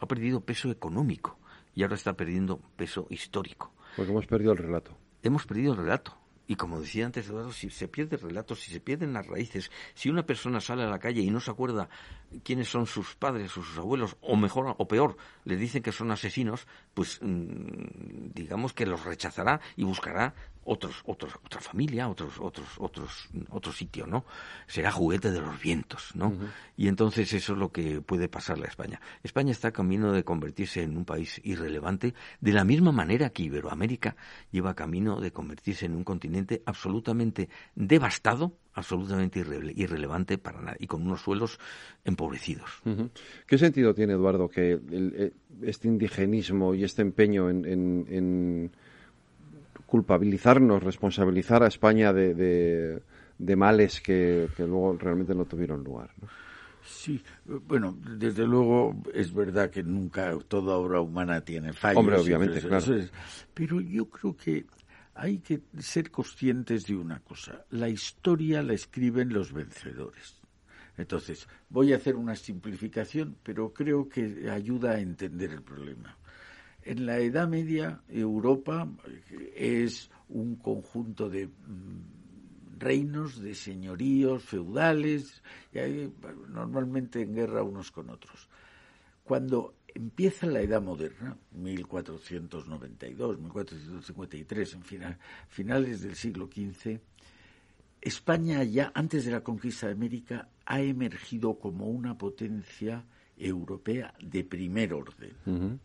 ha perdido peso económico y ahora está perdiendo peso histórico. Porque hemos perdido el relato. Hemos perdido el relato. Y como decía antes Eduardo, si se pierde el relato, si se pierden las raíces, si una persona sale a la calle y no se acuerda quiénes son sus padres o sus abuelos, o mejor o peor, le dicen que son asesinos, pues mm, digamos que los rechazará y buscará otros, otros, otra familia, otros, otros, otros, otro sitio, ¿no? Será juguete de los vientos, ¿no? Y entonces eso es lo que puede pasarle a España. España está camino de convertirse en un país irrelevante, de la misma manera que Iberoamérica lleva camino de convertirse en un continente absolutamente devastado, absolutamente irrelevante para nada y con unos suelos empobrecidos. ¿Qué sentido tiene, Eduardo, que eh, este indigenismo y este empeño en culpabilizarnos, responsabilizar a España de, de, males que, luego realmente no tuvieron lugar. Sí, bueno, desde luego es verdad que nunca toda obra humana tiene fallos. Hombre, obviamente, claro. pero yo creo que hay que ser conscientes de una cosa. La historia la escriben los vencedores. Entonces, voy a hacer una simplificación, pero creo que ayuda a entender el problema. En la Edad Media, Europa es un conjunto de mm, reinos, de señoríos feudales, y hay, normalmente en guerra unos con otros. Cuando empieza la Edad Moderna, 1492, 1453, en final, finales del siglo XV, España ya antes de la conquista de América ha emergido como una potencia europea de primer orden.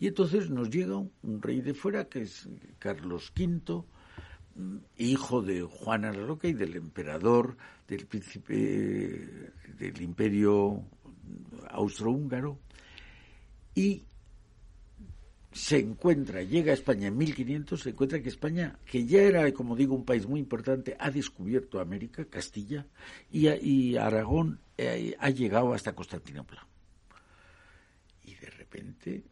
Y entonces nos llega un rey de fuera, que es Carlos V, mm, hijo de Juana la Loca y del emperador del príncipe del imperio austrohúngaro, y se encuentra, llega a España en 1500, se encuentra que España, que ya era, como digo, un país muy importante, ha descubierto América, Castilla, y, Aragón eh, ha llegado hasta Constantinopla. Y de repente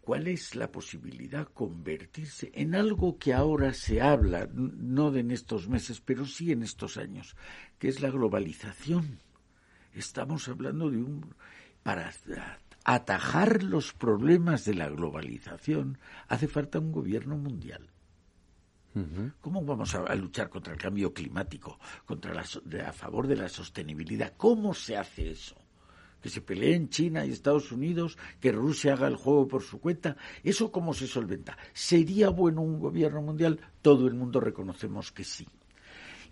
cuál es la posibilidad de convertirse en algo que ahora se habla, no de en estos meses, pero sí en estos años, que es la globalización. Estamos hablando de un... Para atajar los problemas de la globalización hace falta un gobierno mundial. ¿Cómo vamos a, luchar contra el cambio climático, contra a favor de la sostenibilidad? ¿Cómo se hace eso? Que se peleen China y Estados Unidos, que Rusia haga el juego por su cuenta. ¿Eso cómo se solventa? ¿Sería bueno un gobierno mundial? Todo el mundo reconocemos que sí.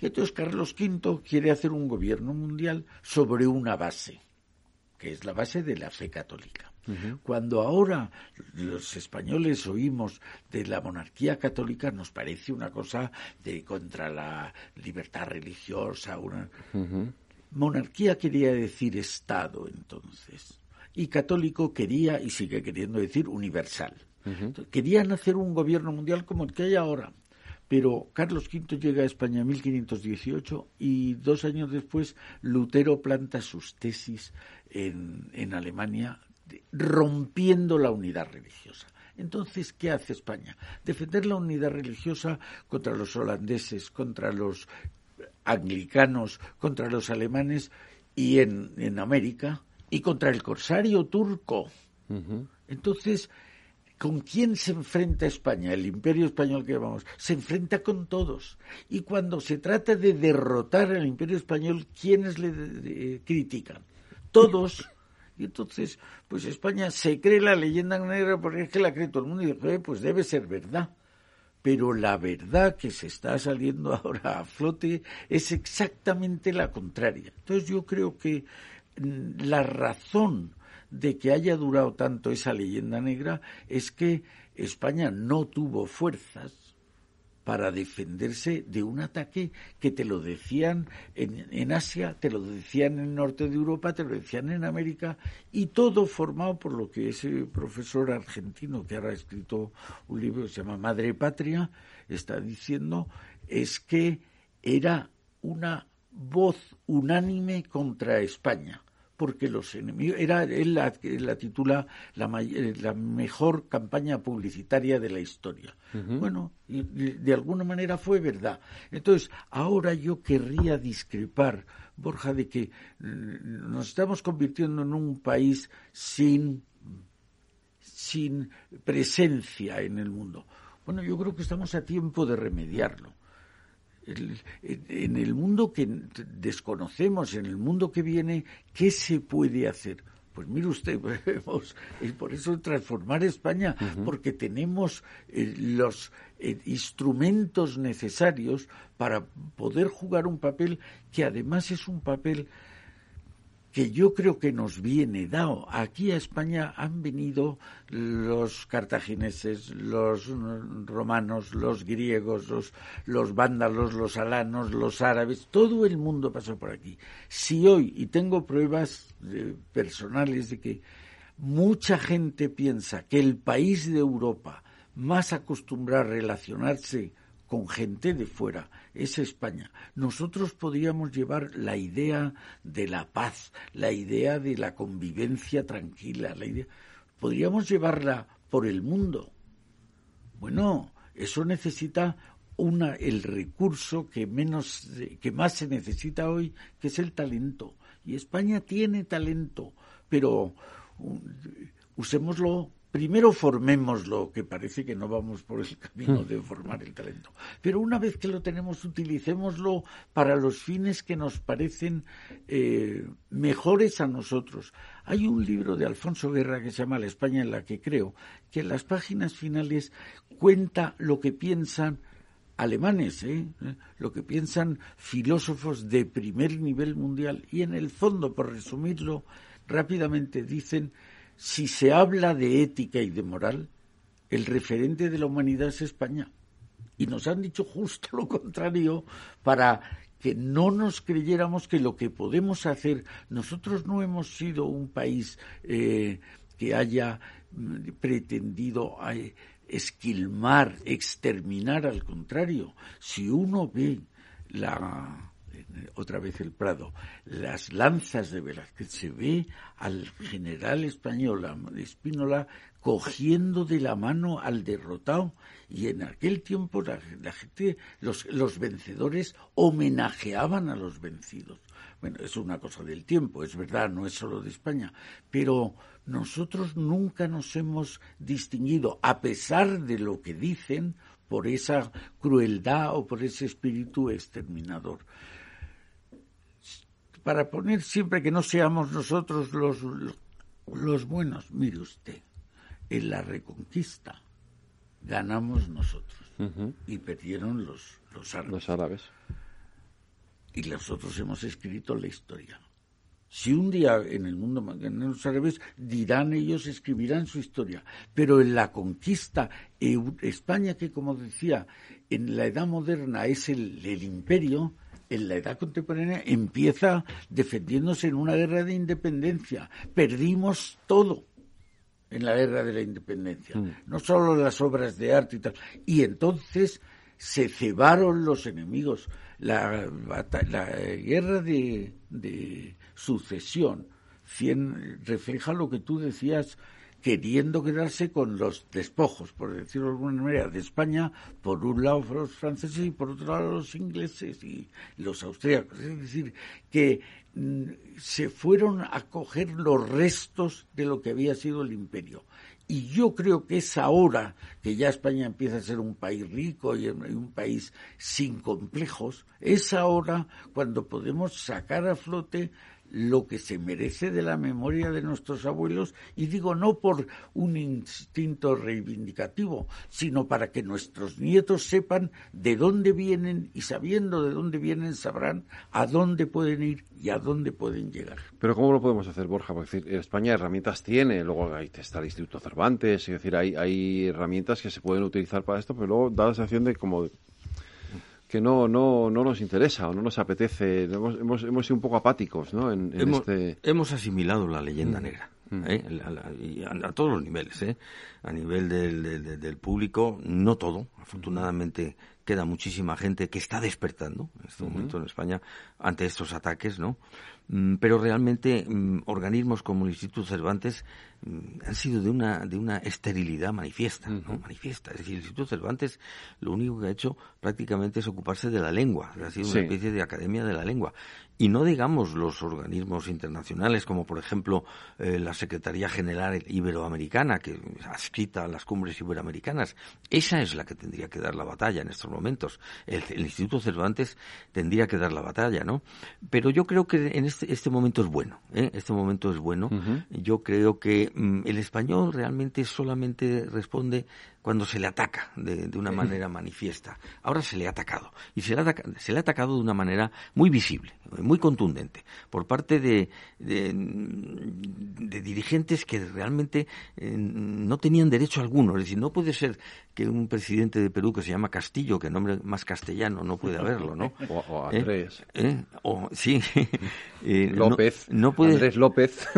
Y entonces Carlos V quiere hacer un gobierno mundial sobre una base, que es la base de la fe católica. Cuando ahora los españoles oímos de la monarquía católica, nos parece una cosa de contra la libertad religiosa, una... Monarquía quería decir Estado entonces. Y católico quería y sigue queriendo decir universal. Querían hacer un gobierno mundial como el que hay ahora. Pero Carlos V llega a España en 1518 y dos años después Lutero planta sus tesis en, en Alemania rompiendo la unidad religiosa. Entonces, ¿qué hace España? Defender la unidad religiosa contra los holandeses, contra los anglicanos contra los alemanes y en, América y contra el corsario turco. Entonces, ¿Con quién se enfrenta España? El imperio español que llamamos. Se enfrenta con todos. Y cuando se trata de derrotar al imperio español, ¿quiénes le critican? Todos. Y entonces, pues España se cree la leyenda negra porque es que la cree todo el mundo y dice, pues debe ser verdad. Pero la verdad que se está saliendo ahora a flote es exactamente la contraria. Entonces yo creo que mm, la razón de que haya durado tanto esa leyenda negra es que España no tuvo fuerzas para defenderse de un ataque que te lo decían en, Asia, te lo decían en el norte de Europa, te lo decían en América, y todo formado por lo que ese profesor argentino que ahora ha escrito un libro que se llama Madre Patria está diciendo, es que era una voz unánime contra España porque los enemigos era él la, titula la, eh, la, mejor campaña publicitaria de la historia. Bueno, y, de alguna manera fue verdad. Entonces, ahora yo querría discrepar, Borja, de que mm, nos estamos convirtiendo en un país sin sin presencia en el mundo. Bueno, yo creo que estamos a tiempo de remediarlo en el mundo que desconocemos, en el mundo que viene, ¿qué se puede hacer? Pues mire usted, y por eso transformar España, porque tenemos eh, los eh, instrumentos necesarios para poder jugar un papel que además es un papel que yo creo que nos viene dado. Aquí a España han venido los cartagineses, los romanos, los griegos, los, los vándalos, los alanos, los árabes, todo el mundo pasó por aquí. Si hoy, y tengo pruebas personales de que mucha gente piensa que el país de Europa más acostumbrado a relacionarse con gente de fuera, es España. Nosotros podríamos llevar la idea de la paz, la idea de la convivencia tranquila, la idea, podríamos llevarla por el mundo. Bueno, eso necesita una, el recurso que menos que más se necesita hoy, que es el talento. Y España tiene talento, pero usémoslo primero formémoslo, que parece que no vamos por el camino de formar el talento. Pero una vez que lo tenemos, utilicémoslo para los fines que nos parecen eh, mejores a nosotros. Hay un libro de Alfonso Guerra que se llama La España en la que creo, que en las páginas finales cuenta lo que piensan alemanes, ¿eh? lo que piensan filósofos de primer nivel mundial y en el fondo, por resumirlo rápidamente, dicen si se habla de ética y de moral, el referente de la humanidad es España. Y nos han dicho justo lo contrario para que no nos creyéramos que lo que podemos hacer, nosotros no hemos sido un país eh, que haya mm, pretendido eh, esquilmar, exterminar, al contrario, si uno ve la otra vez el Prado, las lanzas de Velázquez, se ve al general español, Espínola, cogiendo de la mano al derrotado. Y en aquel tiempo la, gente, los, los vencedores homenajeaban a los vencidos. Bueno, es una cosa del tiempo, es verdad, no es solo de España, pero nosotros nunca nos hemos distinguido, a pesar de lo que dicen, por esa crueldad o por ese espíritu exterminador para poner siempre que no seamos nosotros los, los buenos. Mire usted, en la reconquista ganamos nosotros y perdieron los, los árabes. Los árabes. Y nosotros hemos escrito la historia. Si un día en el mundo ganan los árabes, dirán ellos, escribirán su historia. Pero en la conquista, España, que como decía, en la edad moderna es el, el imperio, en la edad contemporánea empieza defendiéndose en una guerra de independencia. Perdimos todo en la guerra de la independencia, mm. no solo las obras de arte y tal. Y entonces se cebaron los enemigos. La, guerra de, de sucesión refleja lo que tú decías queriendo quedarse con los despojos, por decirlo de alguna manera, de España, por un lado los franceses y por otro lado los ingleses y los austríacos. Es decir, que mm, se fueron a coger los restos de lo que había sido el imperio. Y yo creo que es ahora que ya España empieza a ser un país rico y un país sin complejos, es ahora cuando podemos sacar a flote lo que se merece de la memoria de nuestros abuelos, y digo no por un instinto reivindicativo, sino para que nuestros nietos sepan de dónde vienen y sabiendo de dónde vienen sabrán a dónde pueden ir y a dónde pueden llegar. Pero ¿cómo lo podemos hacer, Borja? Porque España herramientas tiene, luego ahí está el Instituto Cervantes, es decir, hay, hay herramientas que se pueden utilizar para esto, pero luego da la sensación de como que no, no, no nos interesa o no nos apetece. Hemos, hemos, hemos sido un poco apáticos ¿no? en, hemos, este... hemos asimilado la leyenda mm. negra. Mm. ¿eh? A, todos los niveles, ¿eh? a nivel del, del, público, no todo. Afortunadamente queda muchísima gente que está despertando en este momento en España ante estos ataques, ¿no? Mm, pero realmente organismos como el Instituto Cervantes Mm, han sido de una, de una esterilidad manifiesta, ¿no? Manifiesta. Es decir, el Instituto Cervantes lo único que ha hecho prácticamente es ocuparse de la lengua, ha sido una especie de academia de la lengua. Y no digamos los organismos internacionales, como por ejemplo eh, la Secretaría General Iberoamericana, que adscrita a las cumbres iberoamericanas. Esa es la que tendría que dar la batalla en estos momentos. El, Instituto Cervantes tendría que dar la batalla, ¿no? Pero yo creo que en este, este momento es bueno, ¿eh? Este momento es bueno. Yo creo que Mm, el español realmente solamente responde cuando se le ataca de, una manera manifiesta. Ahora se le ha atacado. Y se le ha, se le ha atacado de una manera muy visible, muy contundente, por parte de, de, dirigentes que realmente eh, no tenían derecho alguno. Es decir, no puede ser que un presidente de Perú que se llama Castillo, que nombre más castellano no puede haberlo, ¿no? O, ¿Eh? Andrés. ¿Eh? O, sí. López. No, puede... Andrés López.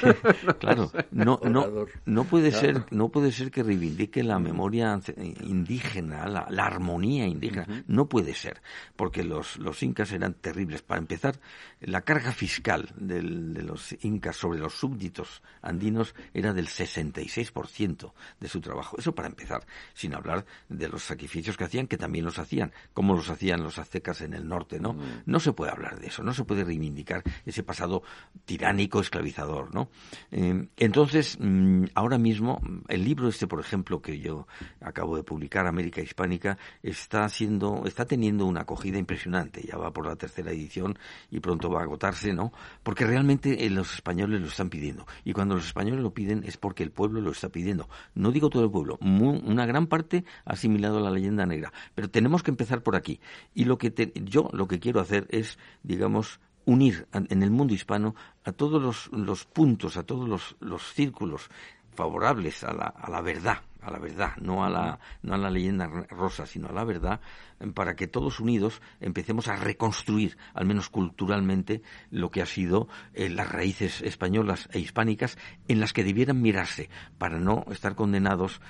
claro. No, no, no puede ser, no puede ser que reivindique la memoria indígena, la, armonía indígena. No puede ser, porque los, los incas eran terribles. Para empezar, la carga fiscal del, de los incas sobre los súbditos andinos era del 66% de su trabajo. Eso para empezar, sin hablar de los sacrificios que hacían, que también los hacían, como los hacían los aztecas en el norte, ¿no? No se puede hablar de eso, no se puede reivindicar ese pasado tiránico, esclavizador, ¿no? Eh, entonces, mm, ahora mismo, el libro este, por ejemplo, que yo acabo de publicar, América Hispánica, está haciendo, está teniendo una acogida impresionante. Ya va por la tercera edición y pronto va a agotarse, ¿no? Porque realmente eh, los españoles lo están pidiendo. Y cuando los españoles lo piden es porque el pueblo lo está pidiendo. No digo todo el pueblo, una gran parte ha asimilado la leyenda negra. Pero tenemos que empezar por aquí. Y lo que yo lo que quiero hacer es, digamos, unir en el mundo hispano a todos los, puntos, a todos los, los círculos favorables a la, a la verdad, a la verdad, no a la, no a la leyenda rosa, sino a la verdad, para que todos unidos empecemos a reconstruir, al menos culturalmente, lo que ha sido eh, las raíces españolas e hispánicas en las que debieran mirarse, para no estar condenados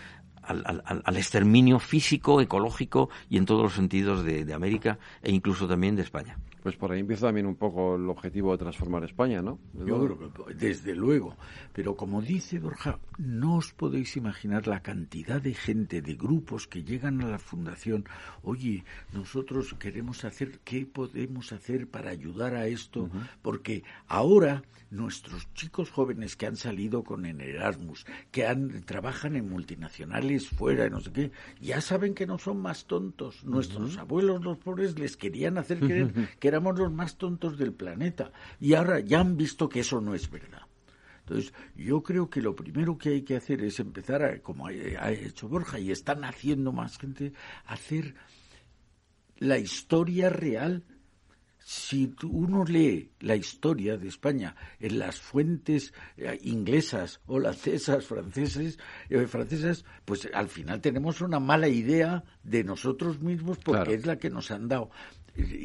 al, al, exterminio físico, ecológico y en todos los sentidos de, de América e incluso también de España. Pues por ahí empieza también un poco el objetivo de transformar España, ¿no? Yo creo que desde luego. Pero como dice Borja, no os podéis imaginar la cantidad de gente, de grupos que llegan a la fundación. Oye, nosotros queremos hacer, ¿qué podemos hacer para ayudar a esto? Porque ahora nuestros chicos jóvenes que han salido con en Erasmus, que han, trabajan en multinacionales fuera, no sé qué, ya saben que no son más tontos. Nuestros abuelos, los pobres, les querían hacer creer que éramos los más tontos del planeta. Y ahora ya han visto que eso no es verdad. Entonces, yo creo que lo primero que hay que hacer es empezar, a, como ha hecho Borja, y están haciendo más gente, hacer la historia real si uno lee la historia de España en las fuentes eh, inglesas, holandesas, francesas, eh, francesas, pues al final tenemos una mala idea de nosotros mismos porque es la que nos han dado.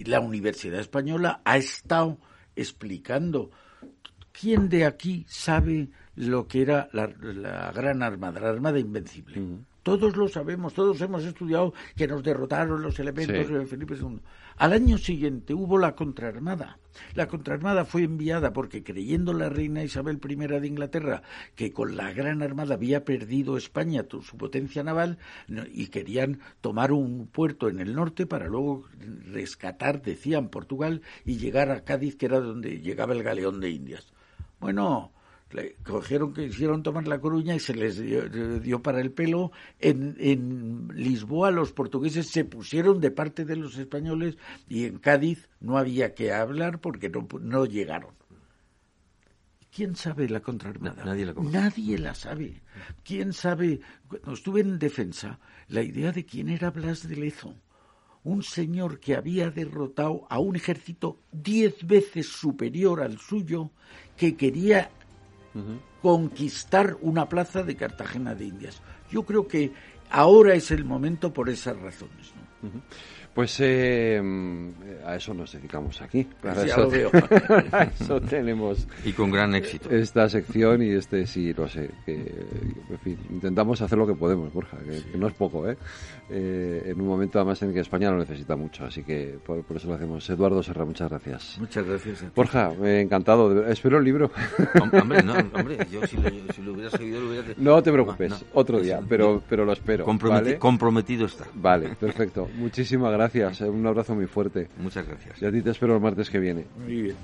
La Universidad Española ha estado explicando. ¿Quién de aquí sabe lo que era la, Gran Armada, la Armada Invencible? Todos lo sabemos, todos hemos estudiado que nos derrotaron los elementos de Felipe II. Al año siguiente hubo la contraarmada. La contraarmada fue enviada porque creyendo la reina Isabel I de Inglaterra que con la gran armada había perdido España su potencia naval y querían tomar un puerto en el norte para luego rescatar, decían, Portugal y llegar a Cádiz, que era donde llegaba el galeón de Indias. Bueno, Le cogieron, quisieron tomar la Coruña y se les dio, para el pelo. En, en, Lisboa los portugueses se pusieron de parte de los españoles y en Cádiz no había que hablar porque no, no llegaron. ¿Quién sabe la contraarmada? nadie, la nadie la sabe. ¿Quién sabe? Cuando estuve en defensa, la idea de quién era Blas de Lezo un señor que había derrotado a un ejército diez veces superior al suyo que quería conquistar una plaza de Cartagena de Indias. Yo creo que ahora es el momento por esas razones. Pues eh, a eso nos dedicamos aquí. Pues eso, a eso tenemos. Y con gran éxito. Esta sección y este sí, lo sé. Que, en fin, intentamos hacer lo que podemos, Borja, que, no es poco, ¿eh? ¿eh? En un momento además en que España lo necesita mucho, así que por, eso lo hacemos. Eduardo Serra, muchas gracias. Muchas gracias. Borja, encantado. espero el libro. Hombre, no, hombre, yo si lo, hubiera seguido lo hubiera... No te preocupes, otro día, pero, pero lo espero. Comprometido está. Vale, perfecto. Muchísimas gracias gracias, eh, un abrazo muy fuerte. Muchas gracias. Y a ti te espero el martes que viene. Muy bien.